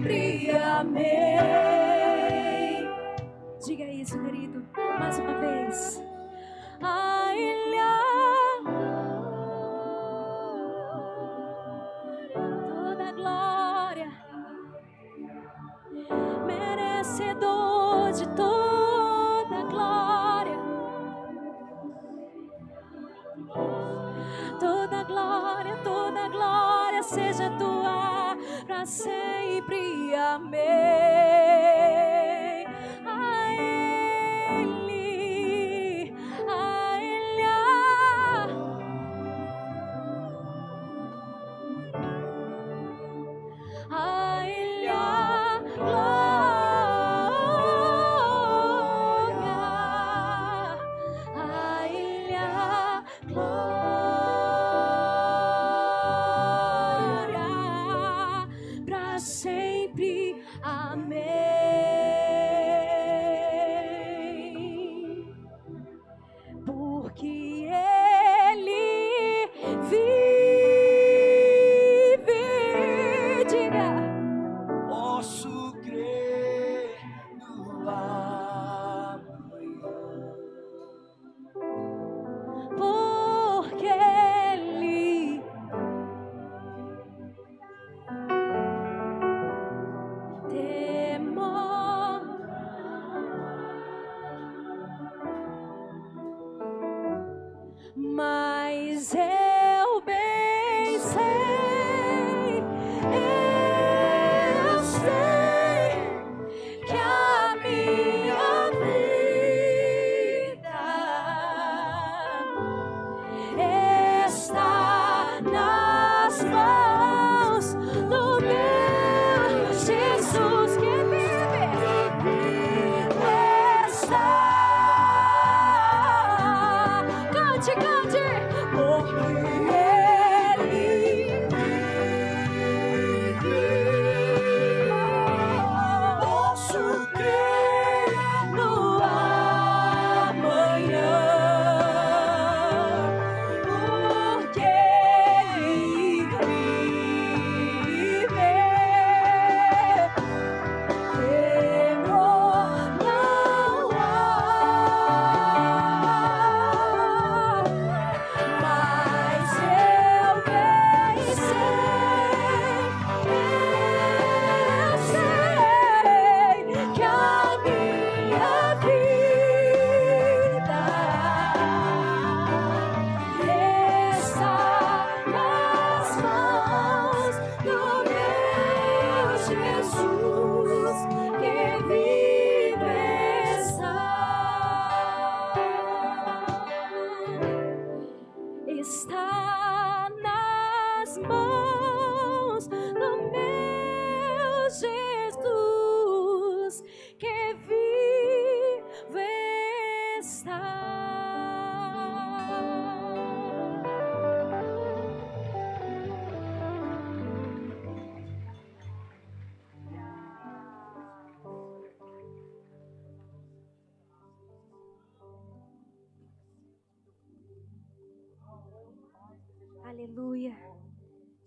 sempre amei. Diga isso, querido, mais uma vez. A ilha. Toda glória merecedor de toda glória, toda glória, toda glória seja tua para sempre amei.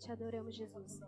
Te adoramos, Jesus.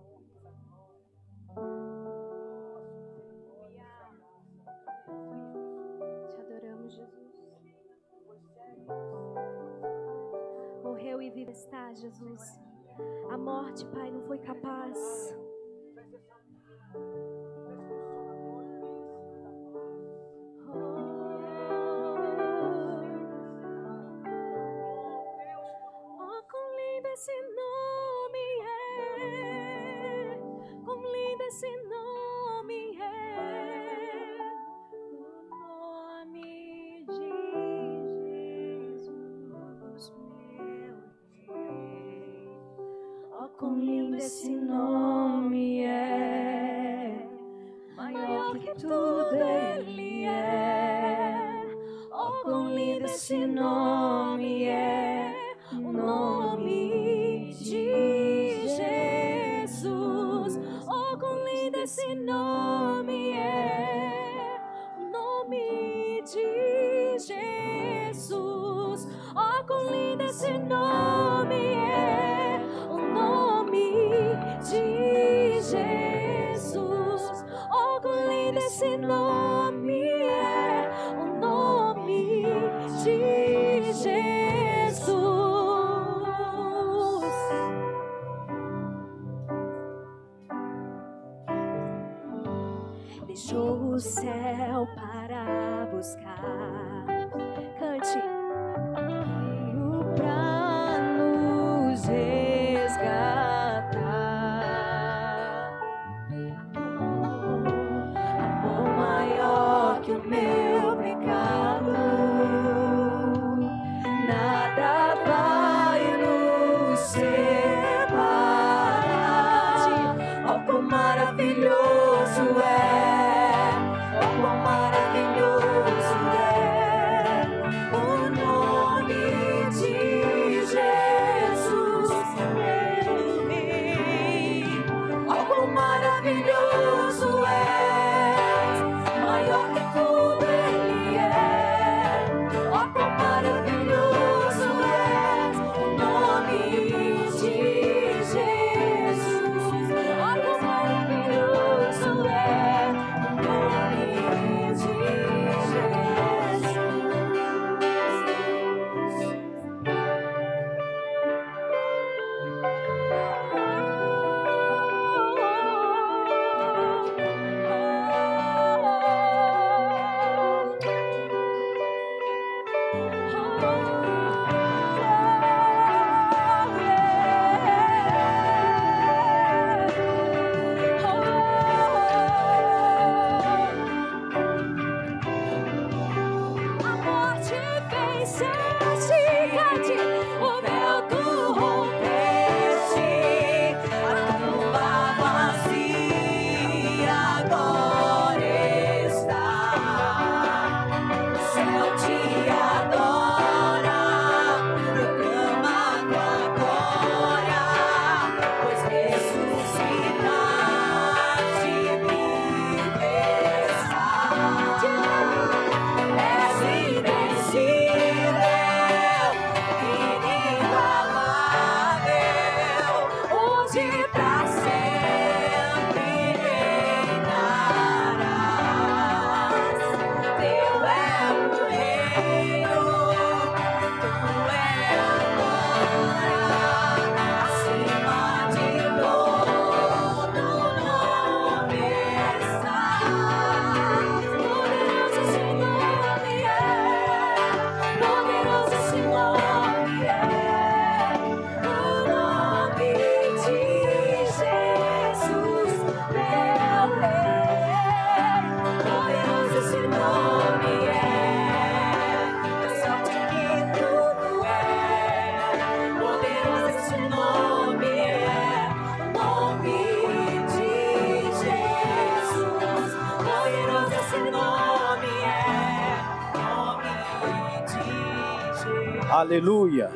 Aleluia,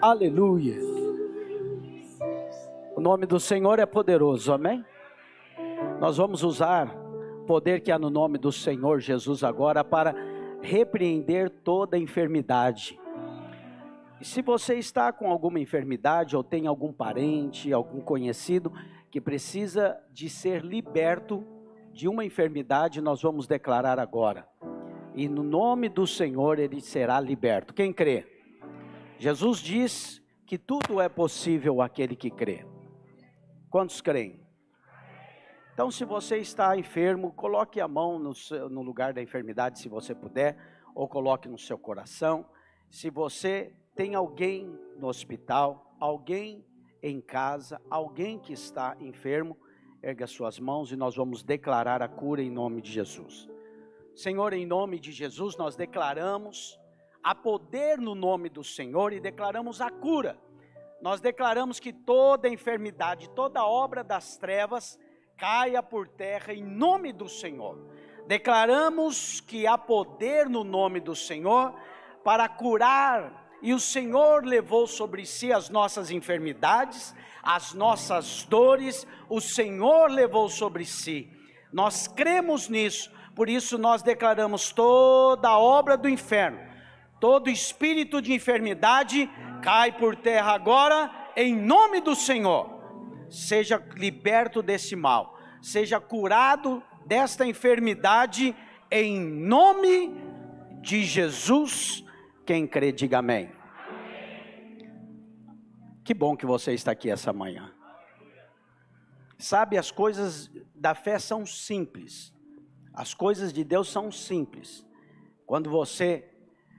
aleluia. O nome do Senhor é poderoso, amém? Nós vamos usar o poder que há no nome do Senhor Jesus agora para repreender toda enfermidade. E se você está com alguma enfermidade ou tem algum parente, algum conhecido que precisa de ser liberto de uma enfermidade, nós vamos declarar agora. E no nome do Senhor ele será liberto. Quem crê? Jesus diz que tudo é possível àquele que crê. Quantos creem? Então, se você está enfermo, coloque a mão no, seu, no lugar da enfermidade, se você puder, ou coloque no seu coração. Se você tem alguém no hospital, alguém em casa, alguém que está enfermo, erga suas mãos e nós vamos declarar a cura em nome de Jesus. Senhor, em nome de Jesus, nós declaramos a poder no nome do Senhor e declaramos a cura. Nós declaramos que toda enfermidade, toda obra das trevas caia por terra em nome do Senhor. Declaramos que há poder no nome do Senhor para curar e o Senhor levou sobre si as nossas enfermidades, as nossas dores, o Senhor levou sobre si. Nós cremos nisso, por isso nós declaramos toda a obra do inferno, todo espírito de enfermidade cai por terra agora, em nome do Senhor. Seja liberto desse mal, seja curado desta enfermidade, em nome de Jesus quem crê, diga amém. Que bom que você está aqui essa manhã. Sabe, as coisas da fé são simples. As coisas de Deus são simples. Quando você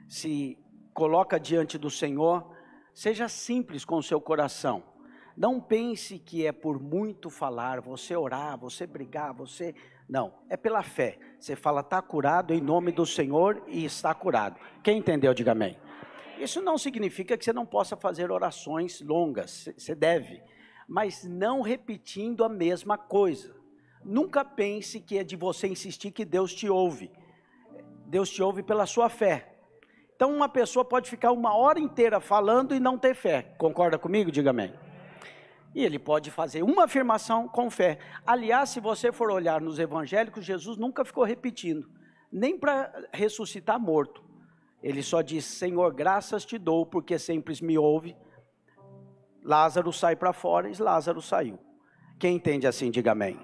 se coloca diante do Senhor, seja simples com o seu coração. Não pense que é por muito falar, você orar, você brigar, você. Não, é pela fé. Você fala, está curado em nome do Senhor e está curado. Quem entendeu, diga amém. Isso não significa que você não possa fazer orações longas, você deve, mas não repetindo a mesma coisa. Nunca pense que é de você insistir que Deus te ouve. Deus te ouve pela sua fé. Então, uma pessoa pode ficar uma hora inteira falando e não ter fé. Concorda comigo? Diga amém. E ele pode fazer uma afirmação com fé. Aliás, se você for olhar nos evangélicos, Jesus nunca ficou repetindo, nem para ressuscitar morto. Ele só diz: Senhor, graças te dou, porque sempre me ouve. Lázaro sai para fora e Lázaro saiu. Quem entende assim, diga amém.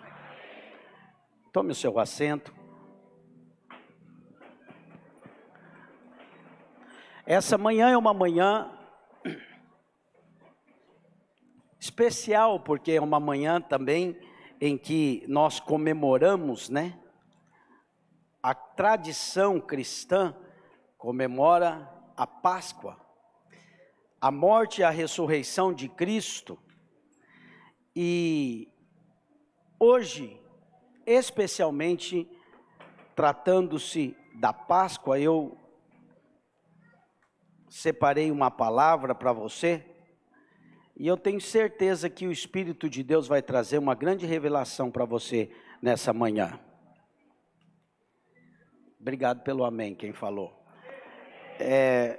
Tome o seu assento. Essa manhã é uma manhã especial, porque é uma manhã também em que nós comemoramos, né? A tradição cristã comemora a Páscoa, a morte e a ressurreição de Cristo. E hoje, especialmente tratando-se da Páscoa, eu separei uma palavra para você e eu tenho certeza que o Espírito de Deus vai trazer uma grande revelação para você nessa manhã. Obrigado pelo amém, quem falou. É,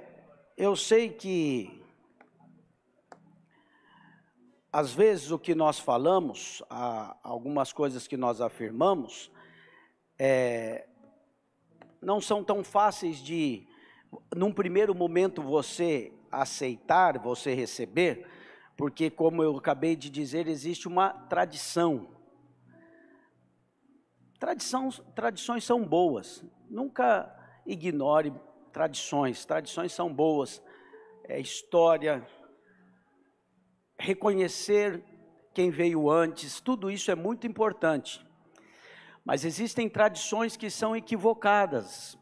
eu sei que às vezes o que nós falamos, algumas coisas que nós afirmamos, é, não são tão fáceis de, num primeiro momento, você aceitar, você receber, porque, como eu acabei de dizer, existe uma tradição. Tradição, tradições são boas, nunca ignore tradições, tradições são boas, é história, reconhecer quem veio antes, tudo isso é muito importante. Mas existem tradições que são equivocadas,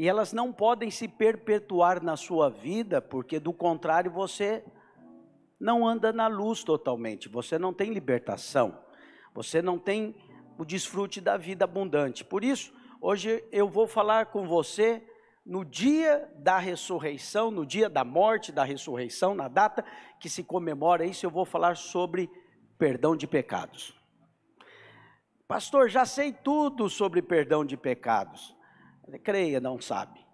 e elas não podem se perpetuar na sua vida, porque do contrário você não anda na luz totalmente, você não tem libertação, você não tem o desfrute da vida abundante. Por isso, hoje eu vou falar com você no dia da ressurreição, no dia da morte, da ressurreição, na data que se comemora isso, eu vou falar sobre perdão de pecados. Pastor, já sei tudo sobre perdão de pecados. Creia, não sabe.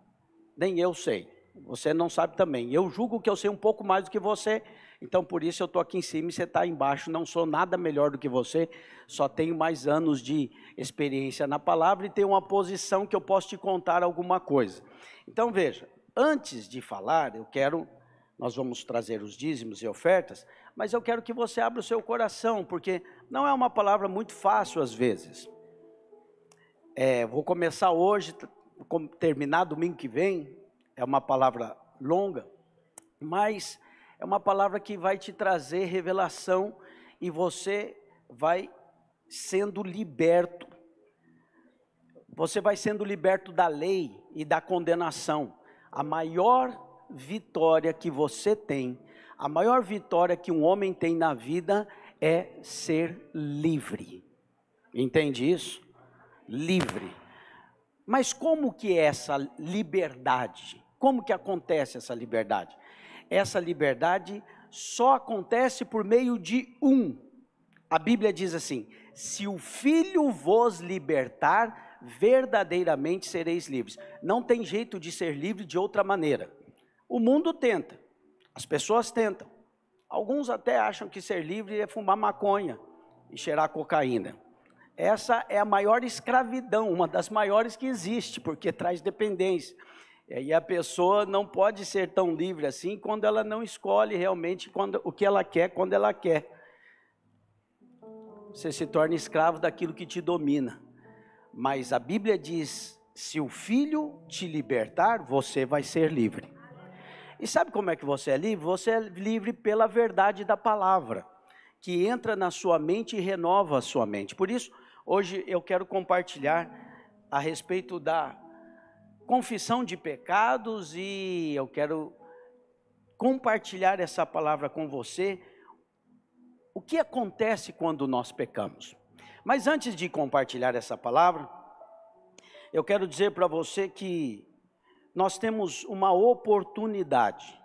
Nem eu sei. Você não sabe também. Eu julgo que eu sei um pouco mais do que você, então por isso eu estou aqui em cima e você está embaixo. Não sou nada melhor do que você, só tenho mais anos de experiência na palavra e tenho uma posição que eu posso te contar alguma coisa. Então veja, antes de falar, eu quero, nós vamos trazer os dízimos e ofertas, mas eu quero que você abra o seu coração, porque não é uma palavra muito fácil às vezes. É, vou começar hoje, terminar domingo que vem, é uma palavra longa, mas é uma palavra que vai te trazer revelação e você vai sendo liberto. Você vai sendo liberto da lei e da condenação. A maior vitória que você tem, a maior vitória que um homem tem na vida é ser livre. Entende isso? livre. Mas como que é essa liberdade? Como que acontece essa liberdade? Essa liberdade só acontece por meio de um. A Bíblia diz assim: se o Filho vos libertar, verdadeiramente sereis livres. Não tem jeito de ser livre de outra maneira. O mundo tenta, as pessoas tentam. Alguns até acham que ser livre é fumar maconha e cheirar cocaína. Essa é a maior escravidão, uma das maiores que existe, porque traz dependência. E a pessoa não pode ser tão livre assim quando ela não escolhe realmente quando, o que ela quer, quando ela quer. Você se torna escravo daquilo que te domina. Mas a Bíblia diz: se o filho te libertar, você vai ser livre. E sabe como é que você é livre? Você é livre pela verdade da palavra, que entra na sua mente e renova a sua mente. Por isso, Hoje eu quero compartilhar a respeito da confissão de pecados e eu quero compartilhar essa palavra com você. O que acontece quando nós pecamos? Mas antes de compartilhar essa palavra, eu quero dizer para você que nós temos uma oportunidade,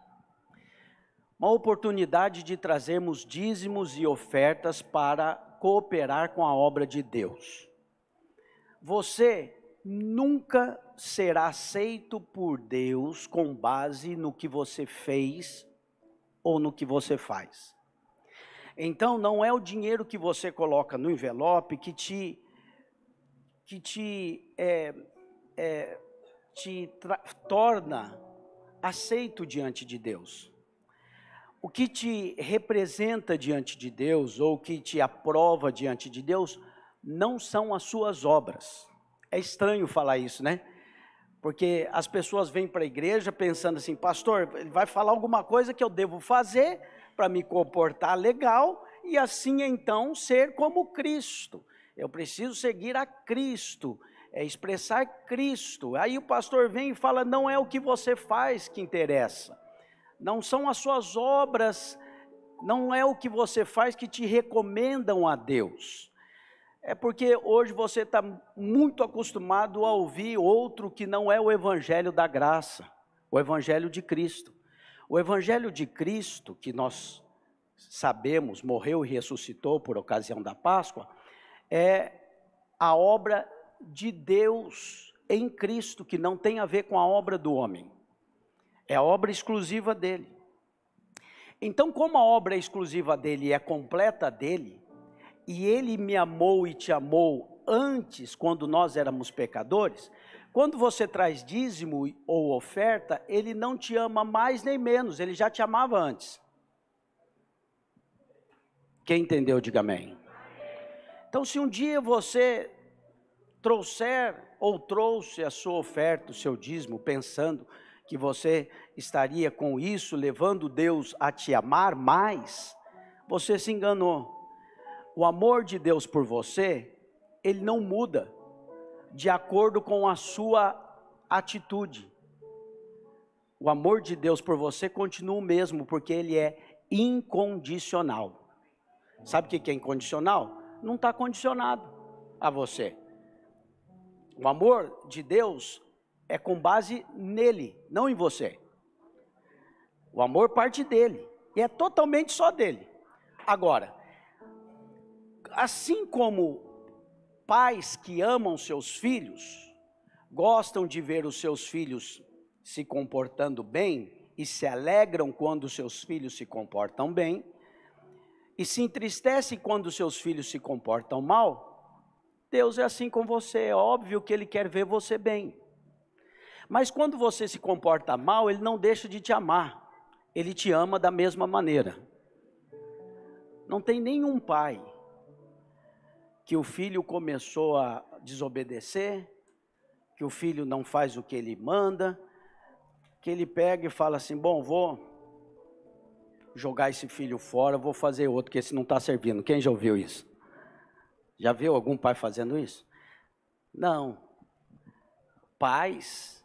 uma oportunidade de trazermos dízimos e ofertas para cooperar com a obra de Deus. Você nunca será aceito por Deus com base no que você fez ou no que você faz. Então não é o dinheiro que você coloca no envelope que te que te é, é, te torna aceito diante de Deus o que te representa diante de Deus, ou o que te aprova diante de Deus, não são as suas obras. É estranho falar isso, né? Porque as pessoas vêm para a igreja pensando assim, pastor, ele vai falar alguma coisa que eu devo fazer para me comportar legal e assim então ser como Cristo. Eu preciso seguir a Cristo, é expressar Cristo. Aí o pastor vem e fala: não é o que você faz que interessa não são as suas obras, não é o que você faz que te recomendam a Deus. É porque hoje você está muito acostumado a ouvir outro que não é o Evangelho da graça, o Evangelho de Cristo. O Evangelho de Cristo, que nós sabemos, morreu e ressuscitou por ocasião da Páscoa, é a obra de Deus em Cristo, que não tem a ver com a obra do homem. É obra exclusiva dele. Então, como a obra exclusiva dele é completa dele, e ele me amou e te amou antes, quando nós éramos pecadores, quando você traz dízimo ou oferta, ele não te ama mais nem menos, ele já te amava antes. Quem entendeu, diga amém. Então, se um dia você trouxer ou trouxe a sua oferta, o seu dízimo, pensando que você estaria com isso levando Deus a te amar mais, você se enganou. O amor de Deus por você, ele não muda de acordo com a sua atitude. O amor de Deus por você continua o mesmo, porque ele é incondicional. Sabe o que é incondicional? Não está condicionado a você. O amor de Deus é com base nele, não em você. O amor parte dele e é totalmente só dele. Agora, assim como pais que amam seus filhos, gostam de ver os seus filhos se comportando bem e se alegram quando seus filhos se comportam bem, e se entristece quando seus filhos se comportam mal, Deus é assim com você, é óbvio que Ele quer ver você bem. Mas quando você se comporta mal, Ele não deixa de te amar, Ele te ama da mesma maneira. Não tem nenhum pai que o filho começou a desobedecer, que o filho não faz o que ele manda, que ele pega e fala assim: Bom, vou jogar esse filho fora, vou fazer outro, que esse não está servindo. Quem já ouviu isso? Já viu algum pai fazendo isso? Não. Pais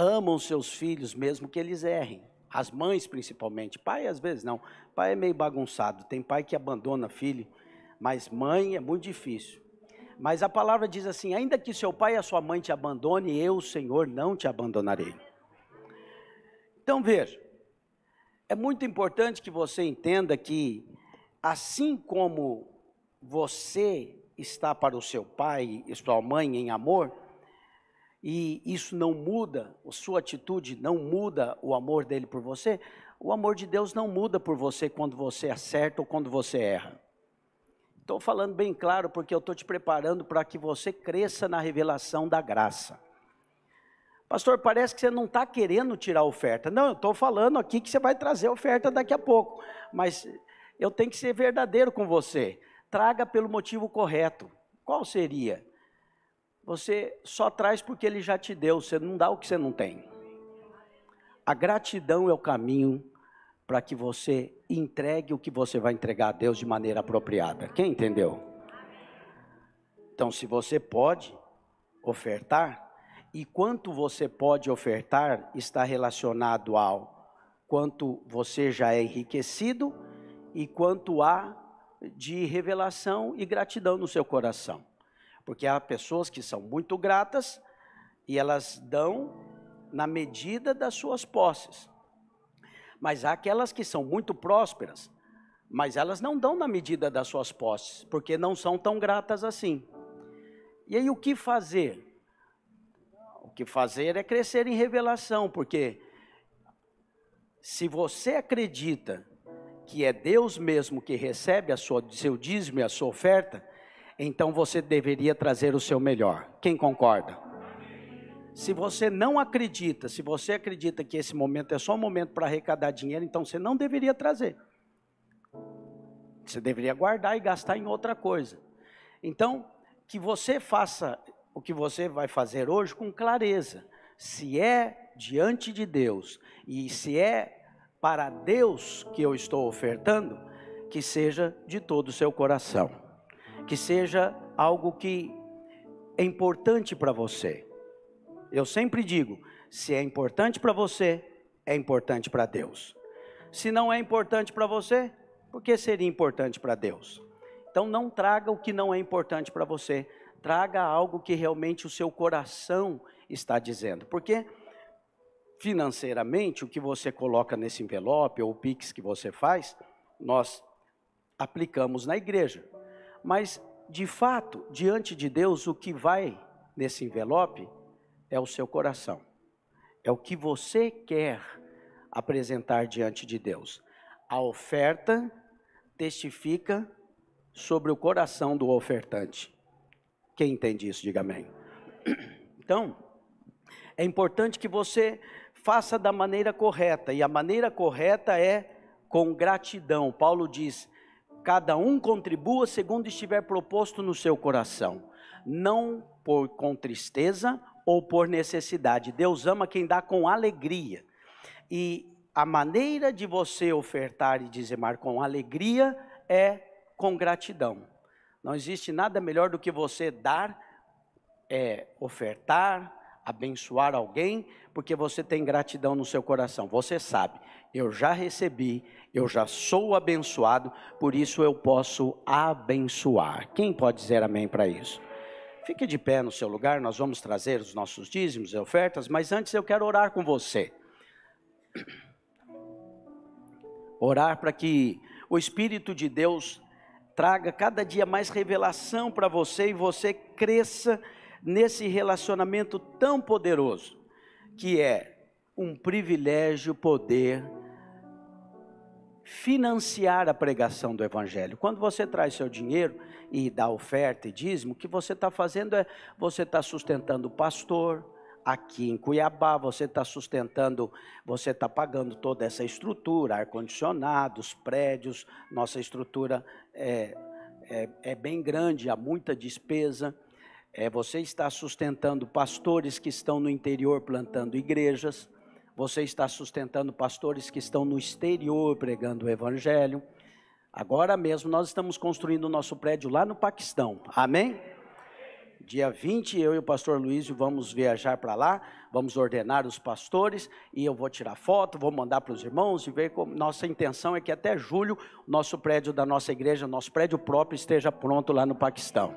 amam seus filhos mesmo que eles errem. As mães principalmente. Pai às vezes não. Pai é meio bagunçado. Tem pai que abandona filho, mas mãe é muito difícil. Mas a palavra diz assim: ainda que seu pai e a sua mãe te abandone, eu, Senhor, não te abandonarei. Então veja, é muito importante que você entenda que, assim como você está para o seu pai e sua mãe em amor, e isso não muda, a sua atitude não muda o amor dele por você, o amor de Deus não muda por você quando você acerta ou quando você erra. Estou falando bem claro porque eu estou te preparando para que você cresça na revelação da graça. Pastor, parece que você não está querendo tirar oferta. Não, eu estou falando aqui que você vai trazer oferta daqui a pouco. Mas eu tenho que ser verdadeiro com você. Traga pelo motivo correto. Qual seria? Você só traz porque ele já te deu, você não dá o que você não tem. A gratidão é o caminho para que você entregue o que você vai entregar a Deus de maneira apropriada. Quem entendeu? Então, se você pode ofertar, e quanto você pode ofertar está relacionado ao quanto você já é enriquecido e quanto há de revelação e gratidão no seu coração. Porque há pessoas que são muito gratas e elas dão na medida das suas posses. Mas há aquelas que são muito prósperas, mas elas não dão na medida das suas posses, porque não são tão gratas assim. E aí o que fazer? O que fazer é crescer em revelação, porque se você acredita que é Deus mesmo que recebe a sua, seu dízimo e a sua oferta, então você deveria trazer o seu melhor. Quem concorda? Se você não acredita, se você acredita que esse momento é só um momento para arrecadar dinheiro, então você não deveria trazer. Você deveria guardar e gastar em outra coisa. Então, que você faça o que você vai fazer hoje com clareza. Se é diante de Deus e se é para Deus que eu estou ofertando, que seja de todo o seu coração, que seja algo que é importante para você. Eu sempre digo: se é importante para você, é importante para Deus. Se não é importante para você, por que seria importante para Deus? Então não traga o que não é importante para você, traga algo que realmente o seu coração está dizendo. Porque financeiramente, o que você coloca nesse envelope ou o Pix que você faz, nós aplicamos na igreja. Mas, de fato, diante de Deus, o que vai nesse envelope é o seu coração. É o que você quer apresentar diante de Deus. A oferta testifica sobre o coração do ofertante. Quem entende isso, diga amém. Então, é importante que você faça da maneira correta, e a maneira correta é com gratidão. Paulo diz: cada um contribua segundo estiver proposto no seu coração, não por com tristeza ou por necessidade. Deus ama quem dá com alegria. E a maneira de você ofertar e dizimar com alegria é com gratidão. Não existe nada melhor do que você dar, é, ofertar, abençoar alguém, porque você tem gratidão no seu coração. Você sabe, eu já recebi, eu já sou abençoado, por isso eu posso abençoar. Quem pode dizer amém para isso? Fique de pé no seu lugar, nós vamos trazer os nossos dízimos e ofertas, mas antes eu quero orar com você. Orar para que o Espírito de Deus traga cada dia mais revelação para você e você cresça nesse relacionamento tão poderoso, que é um privilégio poder financiar a pregação do Evangelho. Quando você traz seu dinheiro e dá oferta e dízimo, o que você está fazendo é você está sustentando o pastor. Aqui em Cuiabá, você está sustentando, você está pagando toda essa estrutura, ar-condicionados, prédios, nossa estrutura é, é, é, bem grande, há muita despesa. É, você está sustentando pastores que estão no interior plantando igrejas você está sustentando pastores que estão no exterior pregando o evangelho. Agora mesmo nós estamos construindo o nosso prédio lá no Paquistão. Amém? Dia 20, eu e o pastor Luiz vamos viajar para lá, vamos ordenar os pastores e eu vou tirar foto, vou mandar para os irmãos e ver como nossa intenção é que até julho nosso prédio da nossa igreja, nosso prédio próprio esteja pronto lá no Paquistão.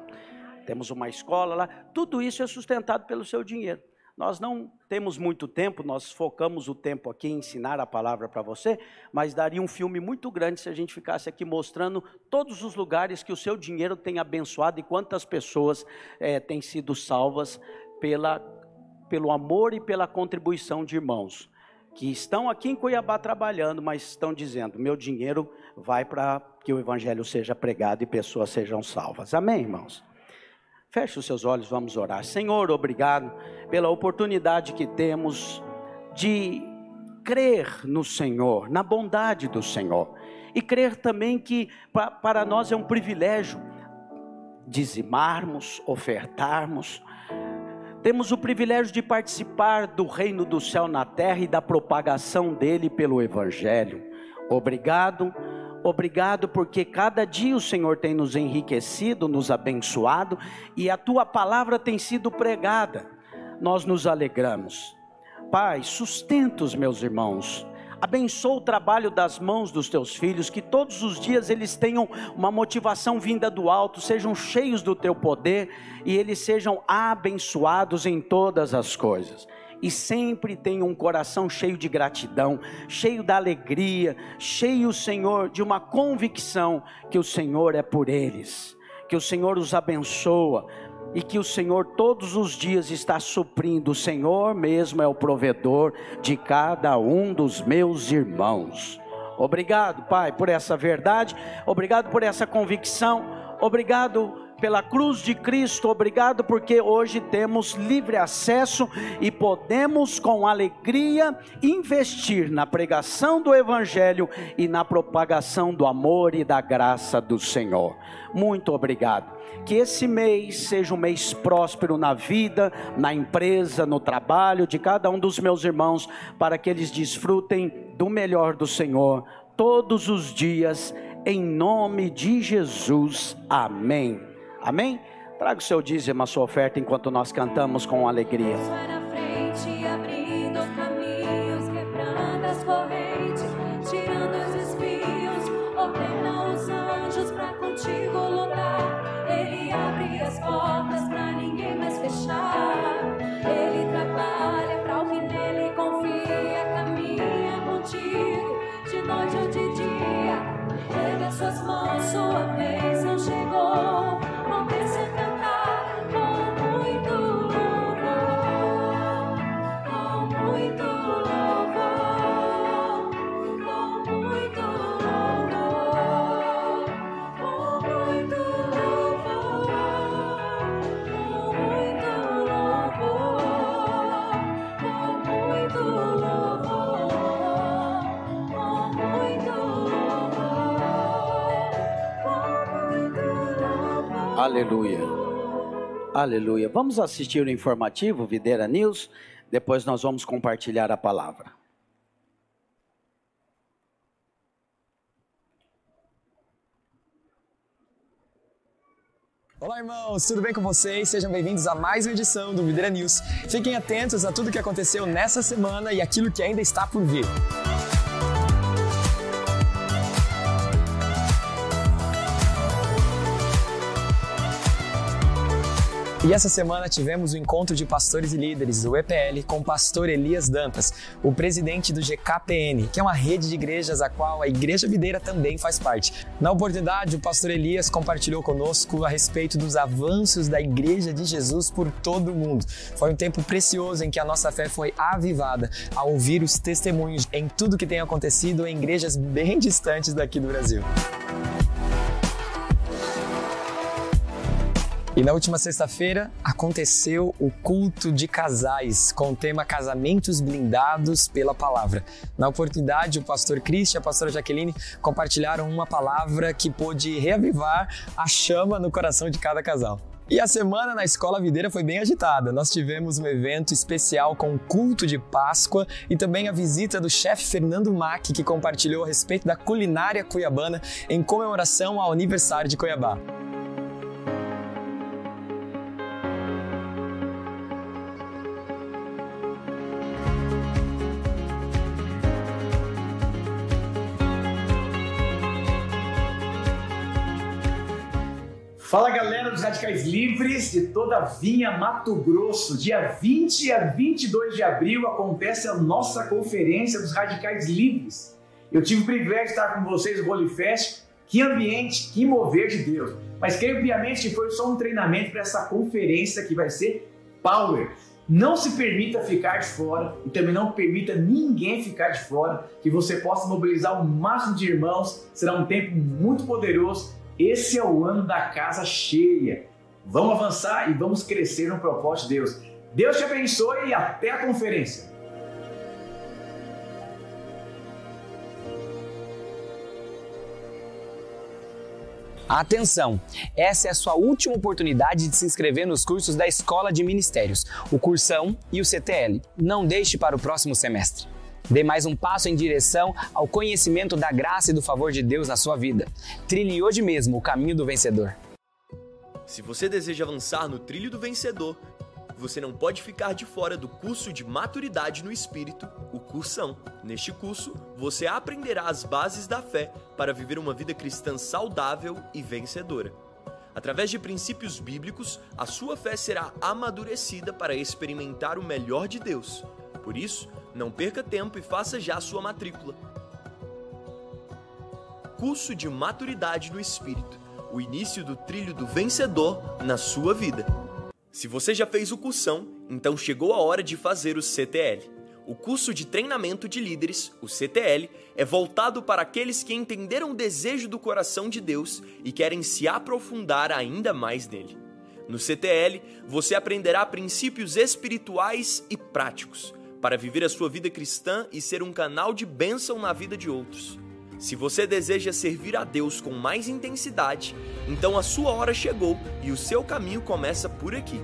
Temos uma escola lá, tudo isso é sustentado pelo seu dinheiro. Nós não temos muito tempo, nós focamos o tempo aqui em ensinar a palavra para você, mas daria um filme muito grande se a gente ficasse aqui mostrando todos os lugares que o seu dinheiro tem abençoado e quantas pessoas é, têm sido salvas pela, pelo amor e pela contribuição de irmãos que estão aqui em Cuiabá trabalhando, mas estão dizendo: meu dinheiro vai para que o evangelho seja pregado e pessoas sejam salvas. Amém, irmãos? Feche os seus olhos, vamos orar. Senhor, obrigado pela oportunidade que temos de crer no Senhor, na bondade do Senhor. E crer também que para nós é um privilégio dizimarmos, ofertarmos. Temos o privilégio de participar do reino do céu na terra e da propagação dele pelo Evangelho. Obrigado Obrigado porque cada dia o Senhor tem nos enriquecido, nos abençoado e a tua palavra tem sido pregada. Nós nos alegramos. Pai, sustenta os meus irmãos. Abençoa o trabalho das mãos dos teus filhos, que todos os dias eles tenham uma motivação vinda do alto, sejam cheios do teu poder e eles sejam abençoados em todas as coisas e sempre tenham um coração cheio de gratidão, cheio da alegria, cheio, Senhor, de uma convicção que o Senhor é por eles, que o Senhor os abençoa e que o Senhor todos os dias está suprindo. O Senhor mesmo é o provedor de cada um dos meus irmãos. Obrigado, Pai, por essa verdade, obrigado por essa convicção, obrigado pela cruz de Cristo, obrigado porque hoje temos livre acesso e podemos com alegria investir na pregação do Evangelho e na propagação do amor e da graça do Senhor. Muito obrigado. Que esse mês seja um mês próspero na vida, na empresa, no trabalho de cada um dos meus irmãos, para que eles desfrutem do melhor do Senhor todos os dias, em nome de Jesus. Amém. Amém? Traga o seu dízimo, a sua oferta, enquanto nós cantamos com alegria. Vai na frente, abrindo os caminhos, quebrando as correntes, tirando Aleluia. Aleluia. Vamos assistir o informativo Videira News, depois nós vamos compartilhar a palavra. Olá, irmãos, tudo bem com vocês? Sejam bem-vindos a mais uma edição do Videira News. Fiquem atentos a tudo que aconteceu nessa semana e aquilo que ainda está por vir. E essa semana tivemos o encontro de pastores e líderes, o EPL, com o pastor Elias Dantas, o presidente do GKPN, que é uma rede de igrejas a qual a Igreja Videira também faz parte. Na oportunidade, o pastor Elias compartilhou conosco a respeito dos avanços da Igreja de Jesus por todo o mundo. Foi um tempo precioso em que a nossa fé foi avivada ao ouvir os testemunhos em tudo que tem acontecido em igrejas bem distantes daqui do Brasil. E na última sexta-feira aconteceu o culto de casais com o tema Casamentos Blindados pela Palavra. Na oportunidade, o pastor Cristian e a pastora Jaqueline compartilharam uma palavra que pôde reavivar a chama no coração de cada casal. E a semana na Escola Videira foi bem agitada. Nós tivemos um evento especial com o culto de Páscoa e também a visita do chefe Fernando Mack, que compartilhou a respeito da culinária cuiabana em comemoração ao aniversário de Cuiabá. Fala galera dos Radicais Livres de toda a Vinha Mato Grosso. Dia 20 a 22 de abril acontece a nossa conferência dos Radicais Livres. Eu tive o privilégio de estar com vocês no Holy Fest. Que ambiente, que mover de Deus. Mas creio piamente que foi só um treinamento para essa conferência que vai ser Power. Não se permita ficar de fora e também não permita ninguém ficar de fora, que você possa mobilizar o máximo de irmãos. Será um tempo muito poderoso esse é o ano da casa cheia. Vamos avançar e vamos crescer no propósito de Deus. Deus te abençoe e até a conferência. Atenção! Essa é a sua última oportunidade de se inscrever nos cursos da Escola de Ministérios, o Cursão e o CTL. Não deixe para o próximo semestre. Dê mais um passo em direção ao conhecimento da graça e do favor de Deus na sua vida. Trilhe hoje mesmo o caminho do vencedor. Se você deseja avançar no trilho do vencedor, você não pode ficar de fora do curso de maturidade no espírito, o Cursão. Neste curso, você aprenderá as bases da fé para viver uma vida cristã saudável e vencedora. Através de princípios bíblicos, a sua fé será amadurecida para experimentar o melhor de Deus. Por isso, não perca tempo e faça já sua matrícula. Curso de Maturidade no Espírito o início do trilho do vencedor na sua vida. Se você já fez o cursão, então chegou a hora de fazer o CTL. O curso de treinamento de líderes, o CTL, é voltado para aqueles que entenderam o desejo do coração de Deus e querem se aprofundar ainda mais nele. No CTL, você aprenderá princípios espirituais e práticos para viver a sua vida cristã e ser um canal de bênção na vida de outros. Se você deseja servir a Deus com mais intensidade, então a sua hora chegou e o seu caminho começa por aqui.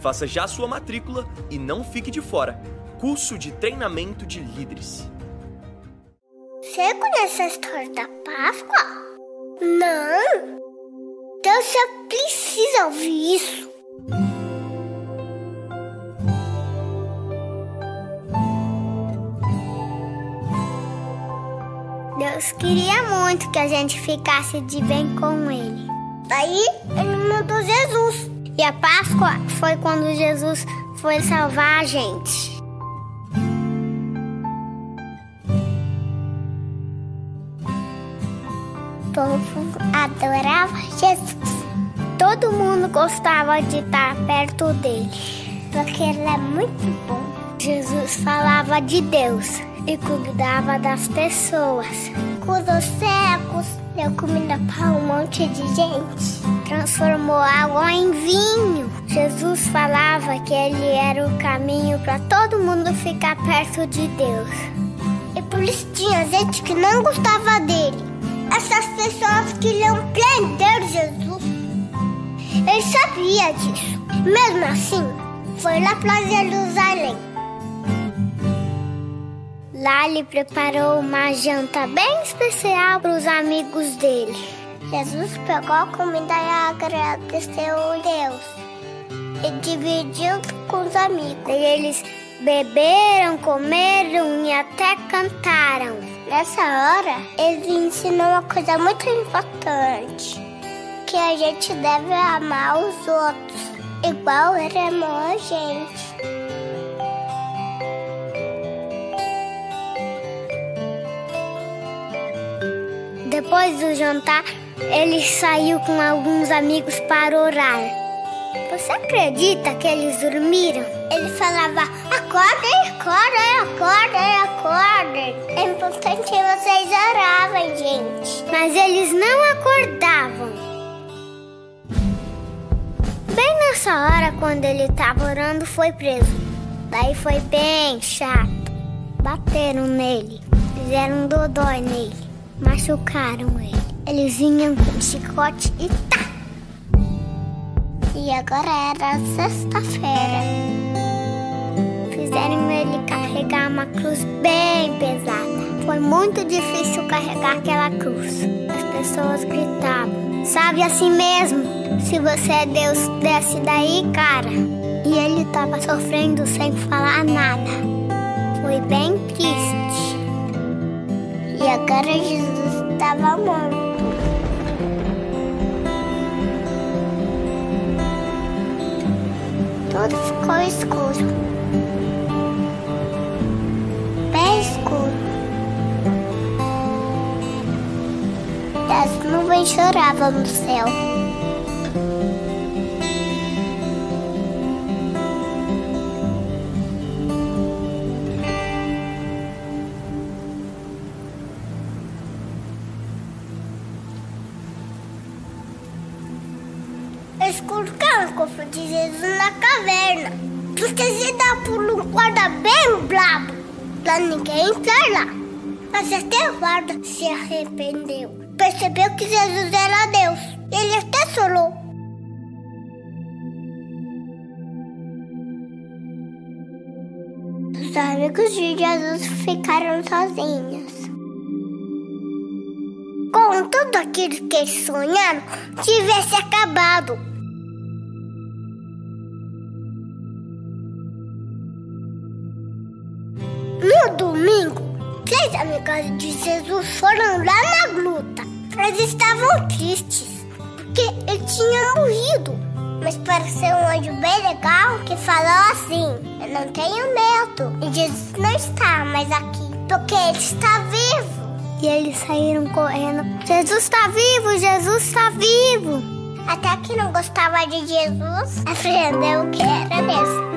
Faça já sua matrícula e não fique de fora. Curso de treinamento de líderes. Você conhece a história da Páscoa? Não! Então você precisa ouvir isso. Deus queria muito que a gente ficasse de bem com Ele. Daí ele mandou Jesus. E a Páscoa foi quando Jesus foi salvar a gente. O povo adorava Jesus. Todo mundo gostava de estar perto dele, porque ele é muito bom. Jesus falava de Deus e cuidava das pessoas. Curou cegos, deu comida para um monte de gente. Transformou água em vinho. Jesus falava que ele era o caminho para todo mundo ficar perto de Deus. E por isso tinha gente que não gostava dele. Essas pessoas queriam prender Jesus. Ele sabia disso. Mesmo assim, foi lá para Jerusalém Ele preparou uma janta bem especial para os amigos dele. Jesus pegou a comida e agradeceu a Deus. E dividiu com os amigos. E eles beberam, comeram e até cantaram. Nessa hora, ele ensinou uma coisa muito importante: que a gente deve amar os outros. igual ele amou a gente. Depois do jantar, ele saiu com alguns amigos para orar. Você acredita que eles dormiram? Ele falava: acordem, acordem, acordem, acordem. É importante que vocês oravam, gente. Mas eles não acordavam. Bem nessa hora, quando ele estava orando, foi preso. Daí foi bem chato. Bateram nele, fizeram um dodói nele, machucaram ele. Eles vinham com chicote e tá! E agora era sexta-feira. Fizeram ele carregar uma cruz bem pesada. Foi muito difícil carregar aquela cruz. As pessoas gritavam: Sabe assim mesmo? Se você é Deus, desce daí, cara. E ele estava sofrendo sem falar nada. Foi bem triste. E agora Jesus estava morto. Tudo ficou escuro. Bem escuro. E as nuvens choravam no céu. De Jesus na caverna. Se dá por um guarda bem brabo, pra ninguém entrar lá. Mas até o guarda se arrependeu. Percebeu que Jesus era Deus. Ele até chorou. Os amigos de Jesus ficaram sozinhos. Com tudo aquilo que eles sonharam, tivesse acabado. Três amigas de Jesus foram lá na gruta. Elas estavam tristes, porque ele tinha morrido. Mas pareceu um anjo bem legal que falou assim: Eu não tenho medo. E Jesus não está mais aqui, porque ele está vivo. E eles saíram correndo: Jesus está vivo, Jesus está vivo. Até que não gostava de Jesus, aprendeu que era Deus.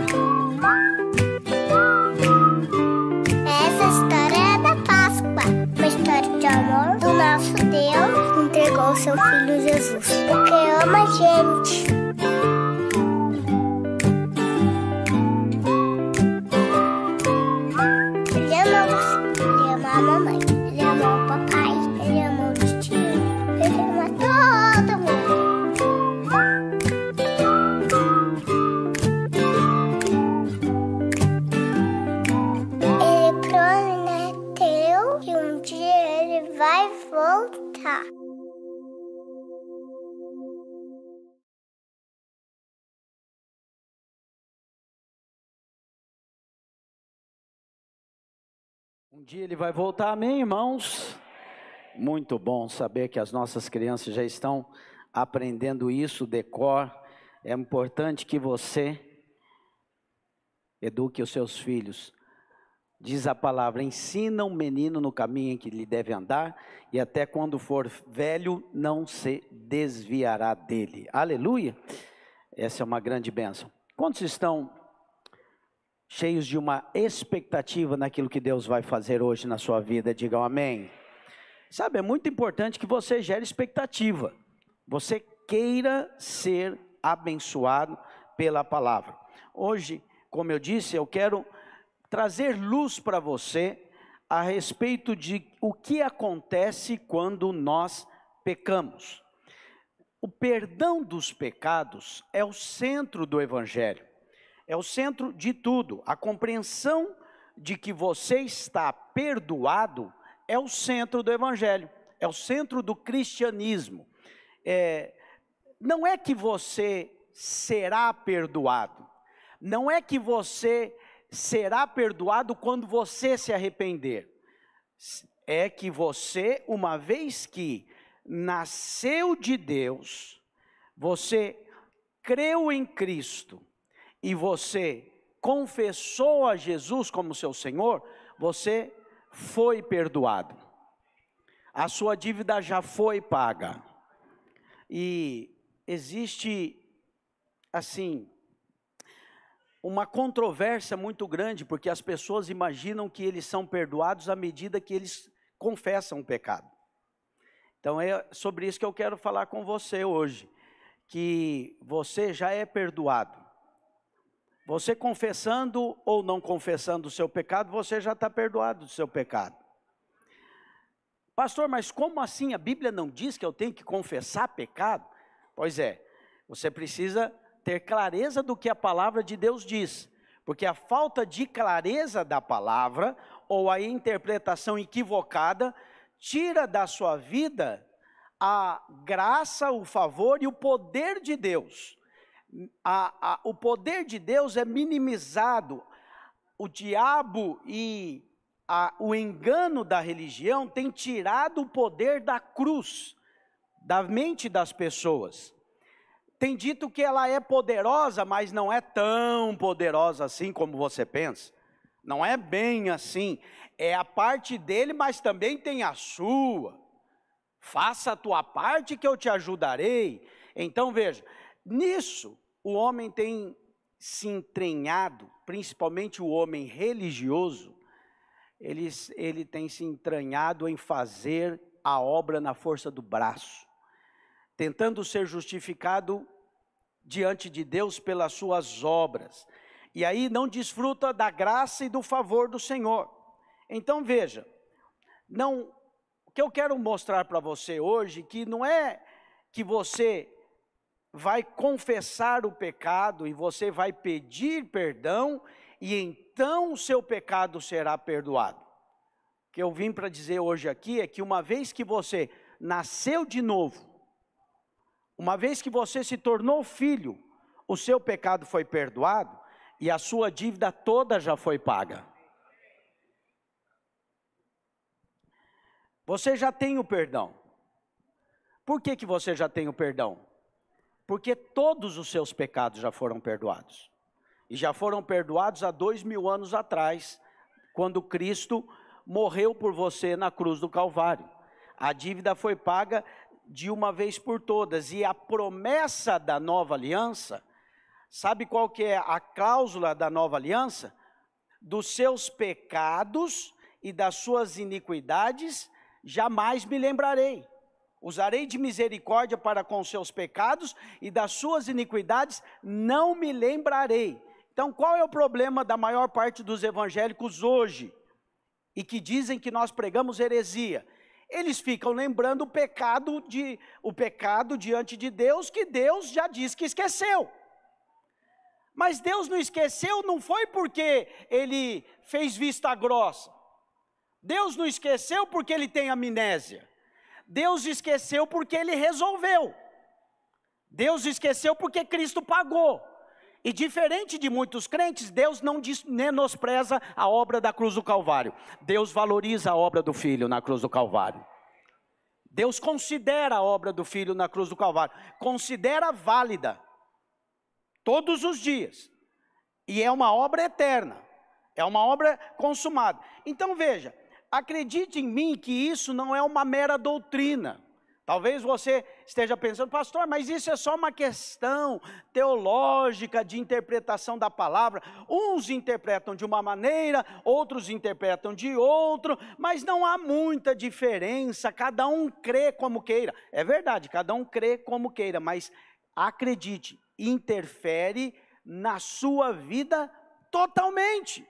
Nosso Deus entregou seu filho Jesus, porque ama a gente. Dia ele vai voltar, amém, irmãos? Muito bom saber que as nossas crianças já estão aprendendo isso, decor. É importante que você eduque os seus filhos. Diz a palavra: ensina um menino no caminho em que ele deve andar, e até quando for velho, não se desviará dele. Aleluia! Essa é uma grande bênção. Quantos estão cheios de uma expectativa naquilo que Deus vai fazer hoje na sua vida? Digam amém. Sabe, é muito importante que você gere expectativa. Você queira ser abençoado pela palavra. Hoje, como eu disse, eu quero trazer luz para você a respeito de o que acontece quando nós pecamos. O perdão dos pecados é o centro do evangelho. É o centro de tudo. A compreensão de que você está perdoado é o centro do evangelho, é o centro do cristianismo. É, não é que você será perdoado, não é que você será perdoado quando você se arrepender. É que você, uma vez que nasceu de Deus, você creu em Cristo e você confessou a Jesus como seu Senhor, você foi perdoado. A sua dívida já foi paga. E existe, assim, uma controvérsia muito grande, porque as pessoas imaginam que eles são perdoados à medida que eles confessam o pecado. Então é sobre isso que eu quero falar com você hoje, que você já é perdoado. Você confessando ou não confessando o seu pecado, você já está perdoado do seu pecado. Pastor, mas como assim? A Bíblia não diz que eu tenho que confessar pecado? Pois é, você precisa ter clareza do que a palavra de Deus diz, porque a falta de clareza da palavra ou a interpretação equivocada tira da sua vida a graça, o favor e o poder de Deus a, a, o poder de Deus é minimizado. O diabo e a, o engano da religião tem tirado o poder da cruz da mente das pessoas. Tem dito que ela é poderosa, mas não é tão poderosa assim como você pensa. Não é bem assim. É a parte dele, mas também tem a sua. Faça a tua parte que eu te ajudarei. Então veja, nisso o homem tem se entranhado, principalmente o homem religioso, ele, ele tem se entranhado em fazer a obra na força do braço, tentando ser justificado diante de Deus pelas suas obras, e aí não desfruta da graça e do favor do Senhor. Então veja, não, o que eu quero mostrar para você hoje que não é que você vai confessar o pecado e você vai pedir perdão, e então o seu pecado será perdoado. O que eu vim para dizer hoje aqui é que uma vez que você nasceu de novo, uma vez que você se tornou filho, o seu pecado foi perdoado e a sua dívida toda já foi paga. Você já tem o perdão. Por que, que você já tem o perdão? Porque todos os seus pecados já foram perdoados. E já foram perdoados há dois mil anos atrás, quando Cristo morreu por você na cruz do Calvário. A dívida foi paga de uma vez por todas. E a promessa da nova aliança, sabe qual que é a cláusula da nova aliança? Dos seus pecados e das suas iniquidades jamais me lembrarei. Usarei de misericórdia para com seus pecados e das suas iniquidades não me lembrarei. Então, qual é o problema da maior parte dos evangélicos hoje? E que dizem que nós pregamos heresia. Eles ficam lembrando o pecado de o pecado diante de Deus que Deus já disse que esqueceu. Mas Deus não esqueceu não foi porque ele fez vista grossa. Deus não esqueceu porque ele tem amnésia. Deus esqueceu porque ele resolveu. Deus esqueceu porque Cristo pagou. E diferente de muitos crentes, Deus não menospreza a obra da cruz do Calvário. Deus valoriza a obra do Filho na cruz do Calvário. Deus considera a obra do Filho na cruz do Calvário, considera válida todos os dias. E é uma obra eterna, é uma obra consumada. Então veja, Acredite em mim que isso não é uma mera doutrina. Talvez você esteja pensando, pastor, mas isso é só uma questão teológica de interpretação da palavra. Uns interpretam de uma maneira, outros interpretam de outro, mas não há muita diferença, cada um crê como queira. É verdade, cada um crê como queira, mas acredite, interfere na sua vida totalmente.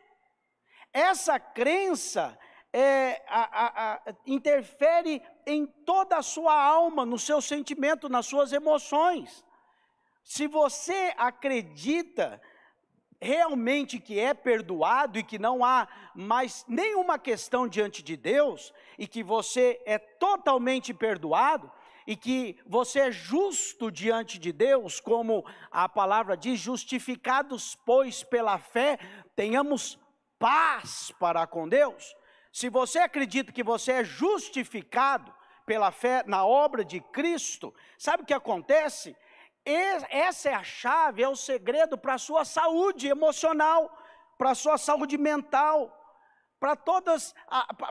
Essa crença é, a, a, a, interfere em toda a sua alma, no seu sentimento, nas suas emoções. Se você acredita realmente que é perdoado e que não há mais nenhuma questão diante de Deus, e que você é totalmente perdoado, e que você é justo diante de Deus, como a palavra diz, justificados, pois, pela fé, tenhamos paz para com Deus. Se você acredita que você é justificado pela fé na obra de Cristo, sabe o que acontece? essa é a chave, é o segredo para a sua saúde emocional, para a sua saúde mental, para todas,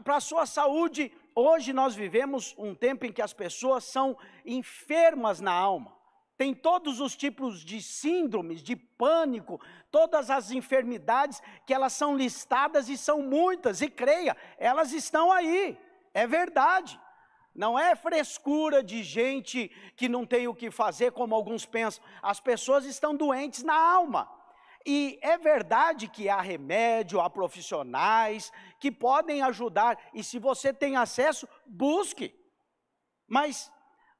para a sua saúde. Hoje nós vivemos um tempo em que as pessoas são enfermas na alma. Tem todos os tipos de síndromes, de pânico, todas as enfermidades que elas são listadas e são muitas, e creia, elas estão aí, é verdade. Não é frescura de gente que não tem o que fazer, como alguns pensam. As pessoas estão doentes na alma. E é verdade que há remédio, há profissionais que podem ajudar, e se você tem acesso, busque. Mas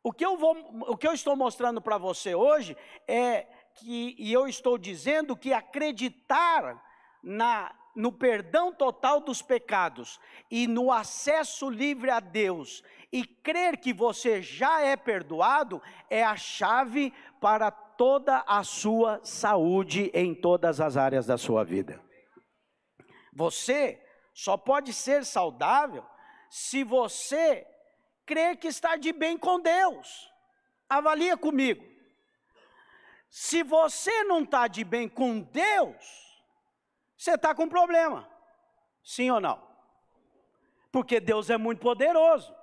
o que eu, vou, o que eu estou mostrando para você hoje é que, e eu estou dizendo que acreditar na no perdão total dos pecados e no acesso livre a Deus e crer que você já é perdoado é a chave para toda a sua saúde em todas as áreas da sua vida. Você só pode ser saudável se você crer que está de bem com Deus. Avalia comigo. Se você não está de bem com Deus, você está com problema. Sim ou não? Porque Deus é muito poderoso.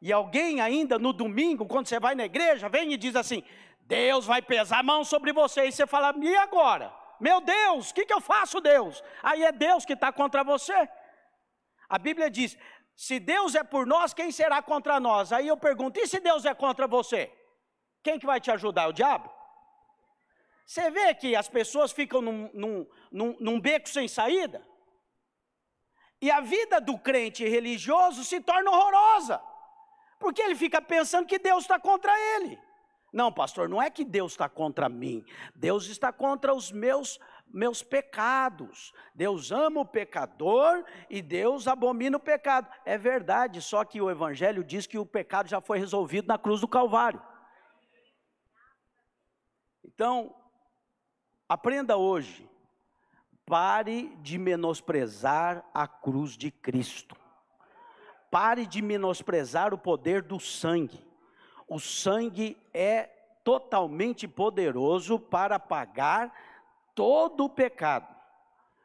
E alguém ainda no domingo, quando você vai na igreja, vem e diz assim: Deus vai pesar a mão sobre você. E você fala: e agora? Meu Deus, o que, que eu faço, Deus? Aí é Deus que está contra você. A Bíblia diz: se Deus é por nós, quem será contra nós? Aí eu pergunto: e se Deus é contra você? Quem que vai te ajudar? O diabo? Você vê que as pessoas ficam num, num, num, num beco sem saída? E a vida do crente religioso se torna horrorosa, porque ele fica pensando que Deus está contra ele. Não, pastor, não é que Deus está contra mim, Deus está contra os meus meus pecados. Deus ama o pecador e Deus abomina o pecado. É verdade, só que o Evangelho diz que o pecado já foi resolvido na cruz do Calvário. Então, Aprenda hoje. Pare de menosprezar a cruz de Cristo. Pare de menosprezar o poder do sangue. O sangue é totalmente poderoso para pagar todo o pecado.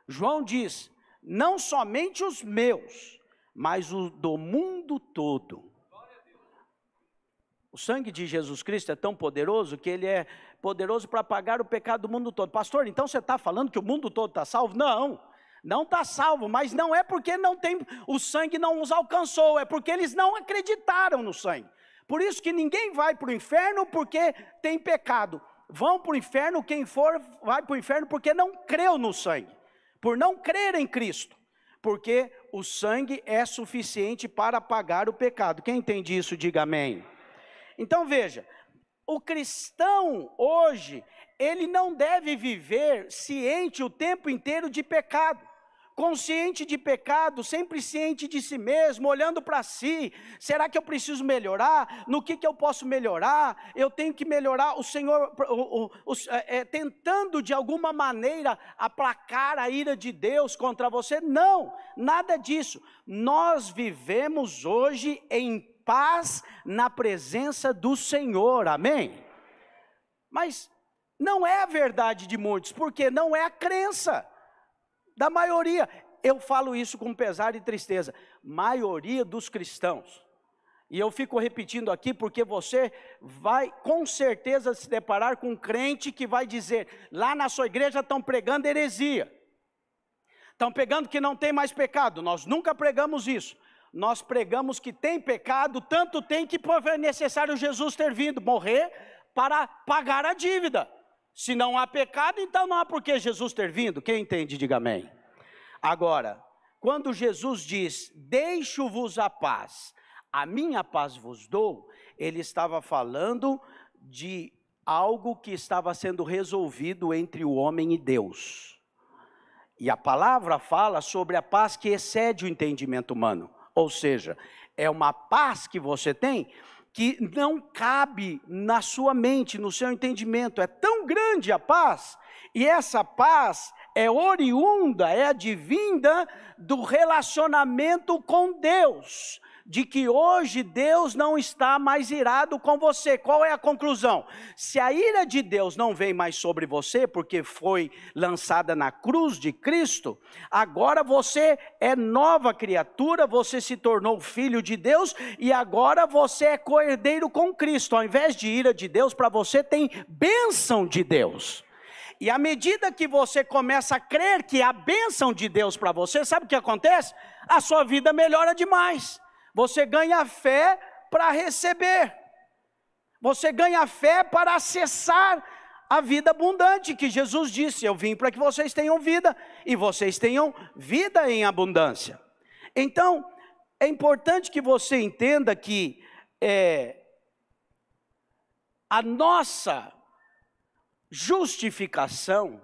João diz: não somente os meus, mas o do mundo todo. O sangue de Jesus Cristo é tão poderoso que ele é poderoso para pagar o pecado do mundo todo. Pastor, então você está falando que o mundo todo está salvo? Não, não está salvo, mas não é porque não tem, o sangue não os alcançou, é porque eles não acreditaram no sangue. Por isso que ninguém vai para o inferno porque tem pecado. Vão para o inferno, quem for vai para o inferno porque não creu no sangue, por não crer em Cristo, porque o sangue é suficiente para pagar o pecado. Quem entende isso, diga amém. Então veja, o cristão hoje, ele não deve viver ciente o tempo inteiro de pecado. Consciente de pecado, sempre ciente de si mesmo, olhando para si. Será que eu preciso melhorar? No que, que eu posso melhorar? Eu tenho que melhorar. O Senhor, o, o, o, é, é, tentando de alguma maneira aplacar a ira de Deus contra você. Não, nada disso. Nós vivemos hoje em paz na presença do Senhor, amém? Mas não é a verdade de muitos, porque não é a crença da maioria. Eu falo isso com pesar e tristeza. Maioria dos cristãos. E eu fico repetindo aqui porque você vai com certeza se deparar com um crente que vai dizer: lá na sua igreja estão pregando heresia, estão pegando que não tem mais pecado. Nós nunca pregamos isso nós pregamos que tem pecado, tanto tem que é necessário Jesus ter vindo morrer para pagar a dívida. Se não há pecado, então não há por que Jesus ter vindo. Quem entende, diga amém. Agora, quando Jesus diz: Deixo-vos a paz, a minha paz vos dou, ele estava falando de algo que estava sendo resolvido entre o homem e Deus. E a palavra fala sobre a paz que excede o entendimento humano. Ou seja, é uma paz que você tem que não cabe na sua mente, no seu entendimento. É tão grande a paz, e essa paz é oriunda, é advinda do relacionamento com Deus, de que hoje Deus não está mais irado com você. Qual é a conclusão? Se a ira de Deus não vem mais sobre você, porque foi lançada na cruz de Cristo, agora você é nova criatura, você se tornou filho de Deus e agora você é coerdeiro com Cristo. Ao invés de ira de Deus, para você tem bênção de Deus. E à medida que você começa a crer que a bênção de Deus para você, sabe o que acontece? A sua vida melhora demais. Você ganha fé para receber. Você ganha fé para acessar a vida abundante que Jesus disse: Eu vim para que vocês tenham vida e vocês tenham vida em abundância. Então, é importante que você entenda que é, a nossa justificação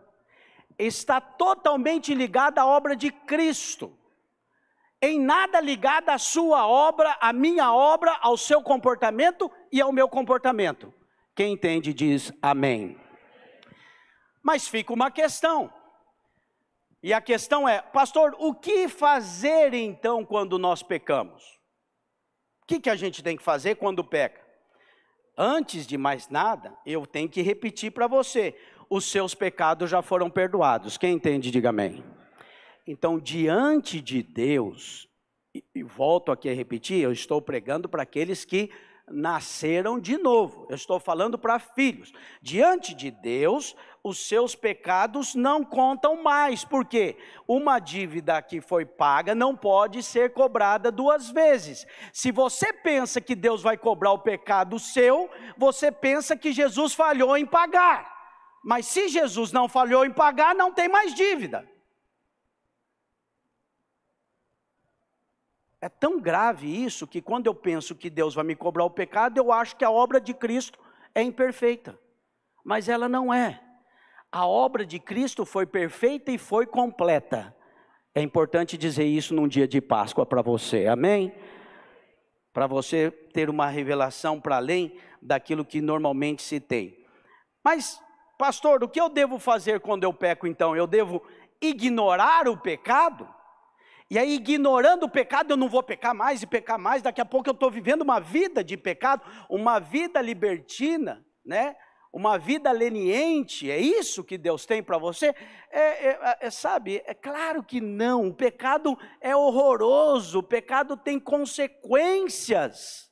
está totalmente ligada à obra de Cristo. Em nada ligada à sua obra, à minha obra, ao seu comportamento e ao meu comportamento. Quem entende diz amém. Mas fica uma questão. E a questão é, pastor, o que fazer então quando nós pecamos? O que, que a gente tem que fazer quando peca? Antes de mais nada, eu tenho que repetir para você: os seus pecados já foram perdoados. Quem entende, diga amém. Então, diante de Deus, e, volto aqui a repetir, eu estou pregando para aqueles que nasceram de novo. Eu estou falando para filhos. Diante de Deus, os seus pecados não contam mais, porque uma dívida que foi paga não pode ser cobrada duas vezes. Se você pensa que Deus vai cobrar o pecado seu, você pensa que Jesus falhou em pagar. Mas se Jesus não falhou em pagar, não tem mais dívida. É tão grave isso que quando eu penso que Deus vai me cobrar o pecado, eu acho que a obra de Cristo é imperfeita. Mas ela não é. A obra de Cristo foi perfeita e foi completa. É importante dizer isso num dia de Páscoa para você, amém? Para você ter uma revelação para além daquilo que normalmente se tem. Mas, pastor, o que eu devo fazer quando eu peco então? Eu devo ignorar o pecado? E aí, ignorando o pecado, eu não vou pecar mais e pecar mais. Daqui a pouco eu estou vivendo uma vida de pecado, uma vida libertina, né? Uma vida leniente. É isso que Deus tem para você? É, é, é, sabe, é claro que não. O pecado é horroroso. O pecado tem consequências.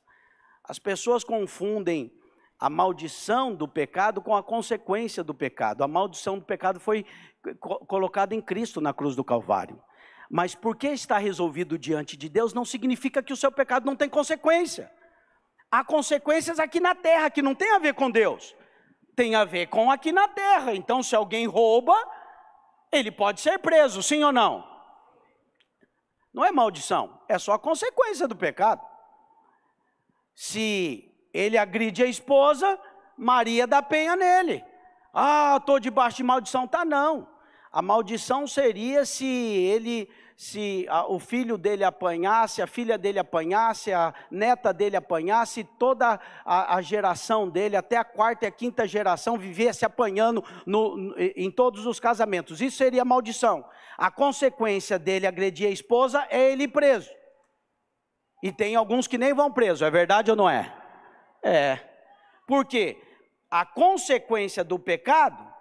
As pessoas confundem a maldição do pecado com a consequência do pecado. A maldição do pecado foi colocada em Cristo na cruz do Calvário. Mas porque está resolvido diante de Deus, não significa que o seu pecado não tem consequência. Há consequências aqui na terra que não tem a ver com Deus, tem a ver com aqui na terra. Então, se alguém rouba, ele pode ser preso, sim ou não? Não é maldição, é só consequência do pecado. Se ele agride a esposa, Maria dá penha nele. Ah, estou debaixo de maldição. Tá, não. A maldição seria se ele se a, o filho dele apanhasse, a filha dele apanhasse, a neta dele apanhasse, toda a, a geração dele, até a quarta e a quinta geração, vivesse apanhando no, em todos os casamentos. Isso seria maldição. A consequência dele agredir a esposa é ele preso. E tem alguns que nem vão preso, é verdade ou não é? É. Por quê? A consequência do pecado